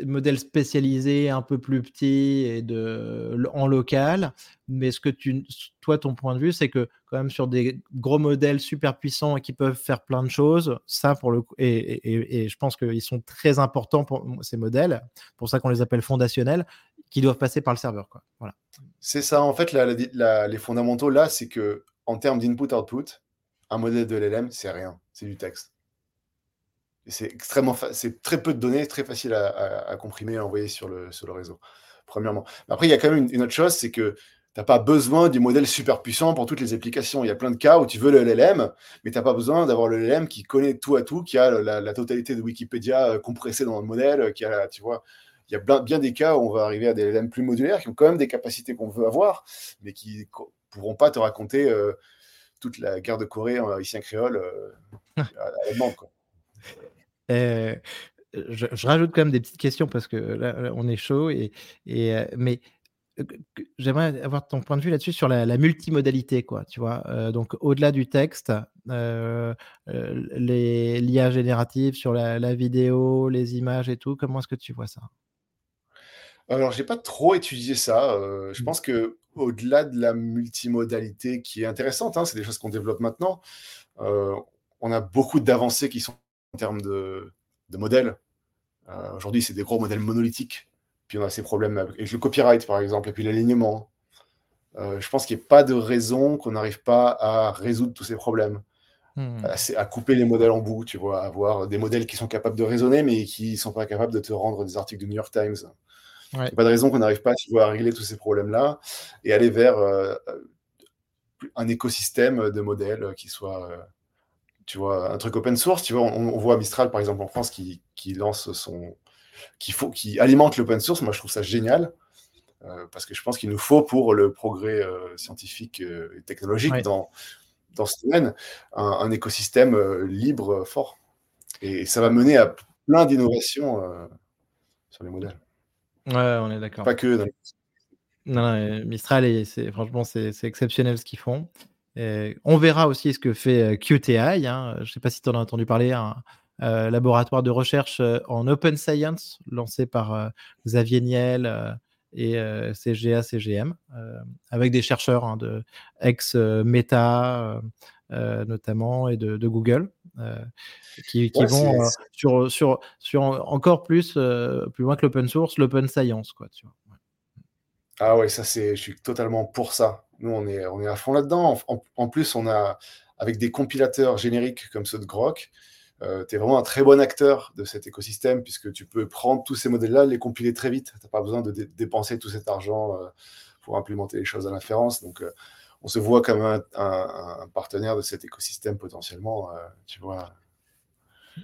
modèles spécialisés, un peu plus petits et de, en local. Mais ce que tu, toi, ton point de vue, c'est que quand même sur des gros modèles super puissants qui peuvent faire plein de choses, ça, pour le et, je pense qu'ils sont très importants pour ces modèles, pour ça qu'on les appelle fondationnels, qui doivent passer par le serveur. Voilà. C'est ça. En fait, les fondamentaux là, c'est que en termes d'input-output, un modèle de LLM, c'est rien, c'est du texte. C'est extrêmement, c'est très peu de données, très facile à, comprimer et à envoyer sur le, sur le réseau. Premièrement. Après, il y a quand même une, autre chose, c'est que tu n'as pas besoin du modèle super puissant pour toutes les applications. Il y a plein de cas où tu veux le LLM, mais tu n'as pas besoin d'avoir le LLM qui connaît tout à tout, qui a la, totalité de Wikipédia euh, compressée dans le modèle, qui a, tu vois, il y a bien, des cas où on va arriver à des LLM plus modulaires qui ont quand même des capacités qu'on veut avoir, mais qui ne pourront pas te raconter euh, toute la guerre de Corée en haïtien créole euh, [laughs] à, la demande. Euh, je, rajoute quand même des petites questions parce que là, on est chaud. Et, et euh, mais j'aimerais avoir ton point de vue là-dessus sur la, multimodalité, quoi. Tu vois, donc au-delà du texte, les l'IA générative sur la, la, vidéo, les images et tout. Comment est-ce que tu vois ça? Alors, j'ai pas trop étudié ça. je mmh. pense que au-delà de la multimodalité qui est intéressante, hein, c'est des choses qu'on développe maintenant. on a beaucoup d'avancées qui sont en termes de, modèles. Euh, aujourd'hui, c'est des gros modèles monolithiques. Puis on a ces problèmes avec le copyright, par exemple, et puis l'alignement. Euh, je pense qu'il n'y a pas de raison qu'on n'arrive pas à résoudre tous ces problèmes. Hmm. À, couper les modèles en bout, tu vois, avoir des modèles qui sont capables de raisonner, mais qui ne sont pas capables de te rendre des articles du New York Times. Il n'y a pas de raison qu'on n'arrive pas tu vois, à régler tous ces problèmes-là et aller vers euh, un écosystème de modèles qui soit tu vois, un truc open source, tu vois, on, voit Mistral par exemple en France qui, lance son, qui, faut, qui alimente l'open source. Moi, je trouve ça génial euh, parce que je pense qu'il nous faut pour le progrès euh, scientifique euh, et technologique dans, dans ce domaine un, écosystème libre fort. Et ça va mener à plein d'innovations sur les modèles. Ouais, on est d'accord. Pas que dans Non, non, Mistral, c'est franchement, c'est exceptionnel ce qu'ils font. On verra aussi ce que fait QTI. Hein. Je ne sais pas si tu en as entendu parler, un laboratoire de recherche en open science lancé par Xavier Niel et CGA, CGM, avec des chercheurs hein, de ex-Meta notamment et de, Google, qui, vont sur, sur, sur encore plus, plus loin que l'open source, l'open science. Quoi, tu vois. Ah ouais, ça c'est, je suis totalement pour ça. Nous, on est, on est à fond là-dedans. En, plus, on a, avec des compilateurs génériques comme ceux de Grok, euh, tu es vraiment un très bon acteur de cet écosystème puisque tu peux prendre tous ces modèles-là, les compiler très vite. Tu n'as pas besoin de dépenser tout cet argent euh, pour implémenter les choses à l'inférence. Donc, euh, on se voit comme un, partenaire de cet écosystème potentiellement. tu vois.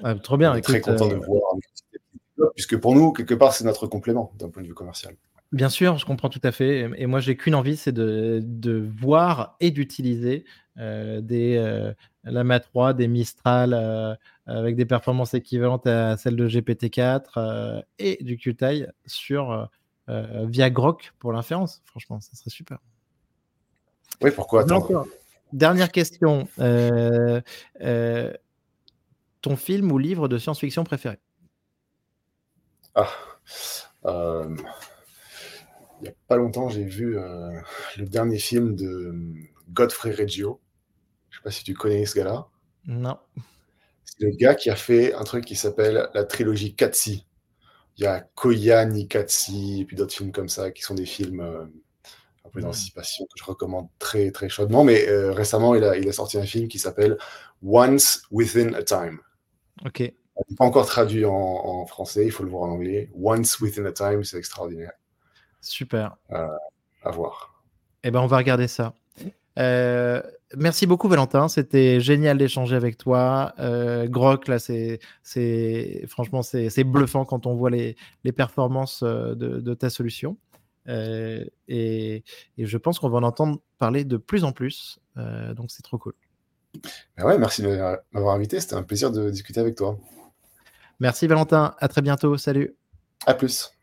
Ah, trop bien. On est très content de voir. Puisque pour nous, quelque part, c'est notre complément d'un point de vue commercial. Bien sûr, je comprends tout à fait. Et moi, j'ai qu'une envie, c'est de, voir et d'utiliser euh, des euh, Lama 3, des Mistral euh, avec des performances équivalentes à celles de GPT-4 et du QTI sur via Grok pour l'inférence. Franchement, ça serait super. Oui, pourquoi attendre Dernière question. ton film ou livre de science-fiction préféré? Ah il n'y a pas longtemps, j'ai vu euh, le dernier film de euh, Godfrey Reggio. Je ne sais pas si tu connais ce gars-là. Non. C'est le gars qui a fait un truc qui s'appelle la trilogie Katsi. Il y a Koya, Nikatsi, et puis d'autres films comme ça, qui sont des films euh, un peu d'anticipation que je recommande très, très chaudement. Mais récemment, il a, il a sorti un film qui s'appelle Once Within a Time. Ok. Pas encore traduit en, en, français, il faut le voir en anglais. Once Within a Time, c'est extraordinaire. Super. Euh, à voir. Eh ben, on va regarder ça. Euh, merci beaucoup Valentin, c'était génial d'échanger avec toi. Euh, Grok, là, c'est, c'est franchement c'est, bluffant quand on voit les, les performances de, ta solution. et, je pense qu'on va en entendre parler de plus en plus. donc c'est trop cool. Ben ouais, merci de m'avoir invité. C'était un plaisir de discuter avec toi. Merci Valentin. À très bientôt. Salut. À plus.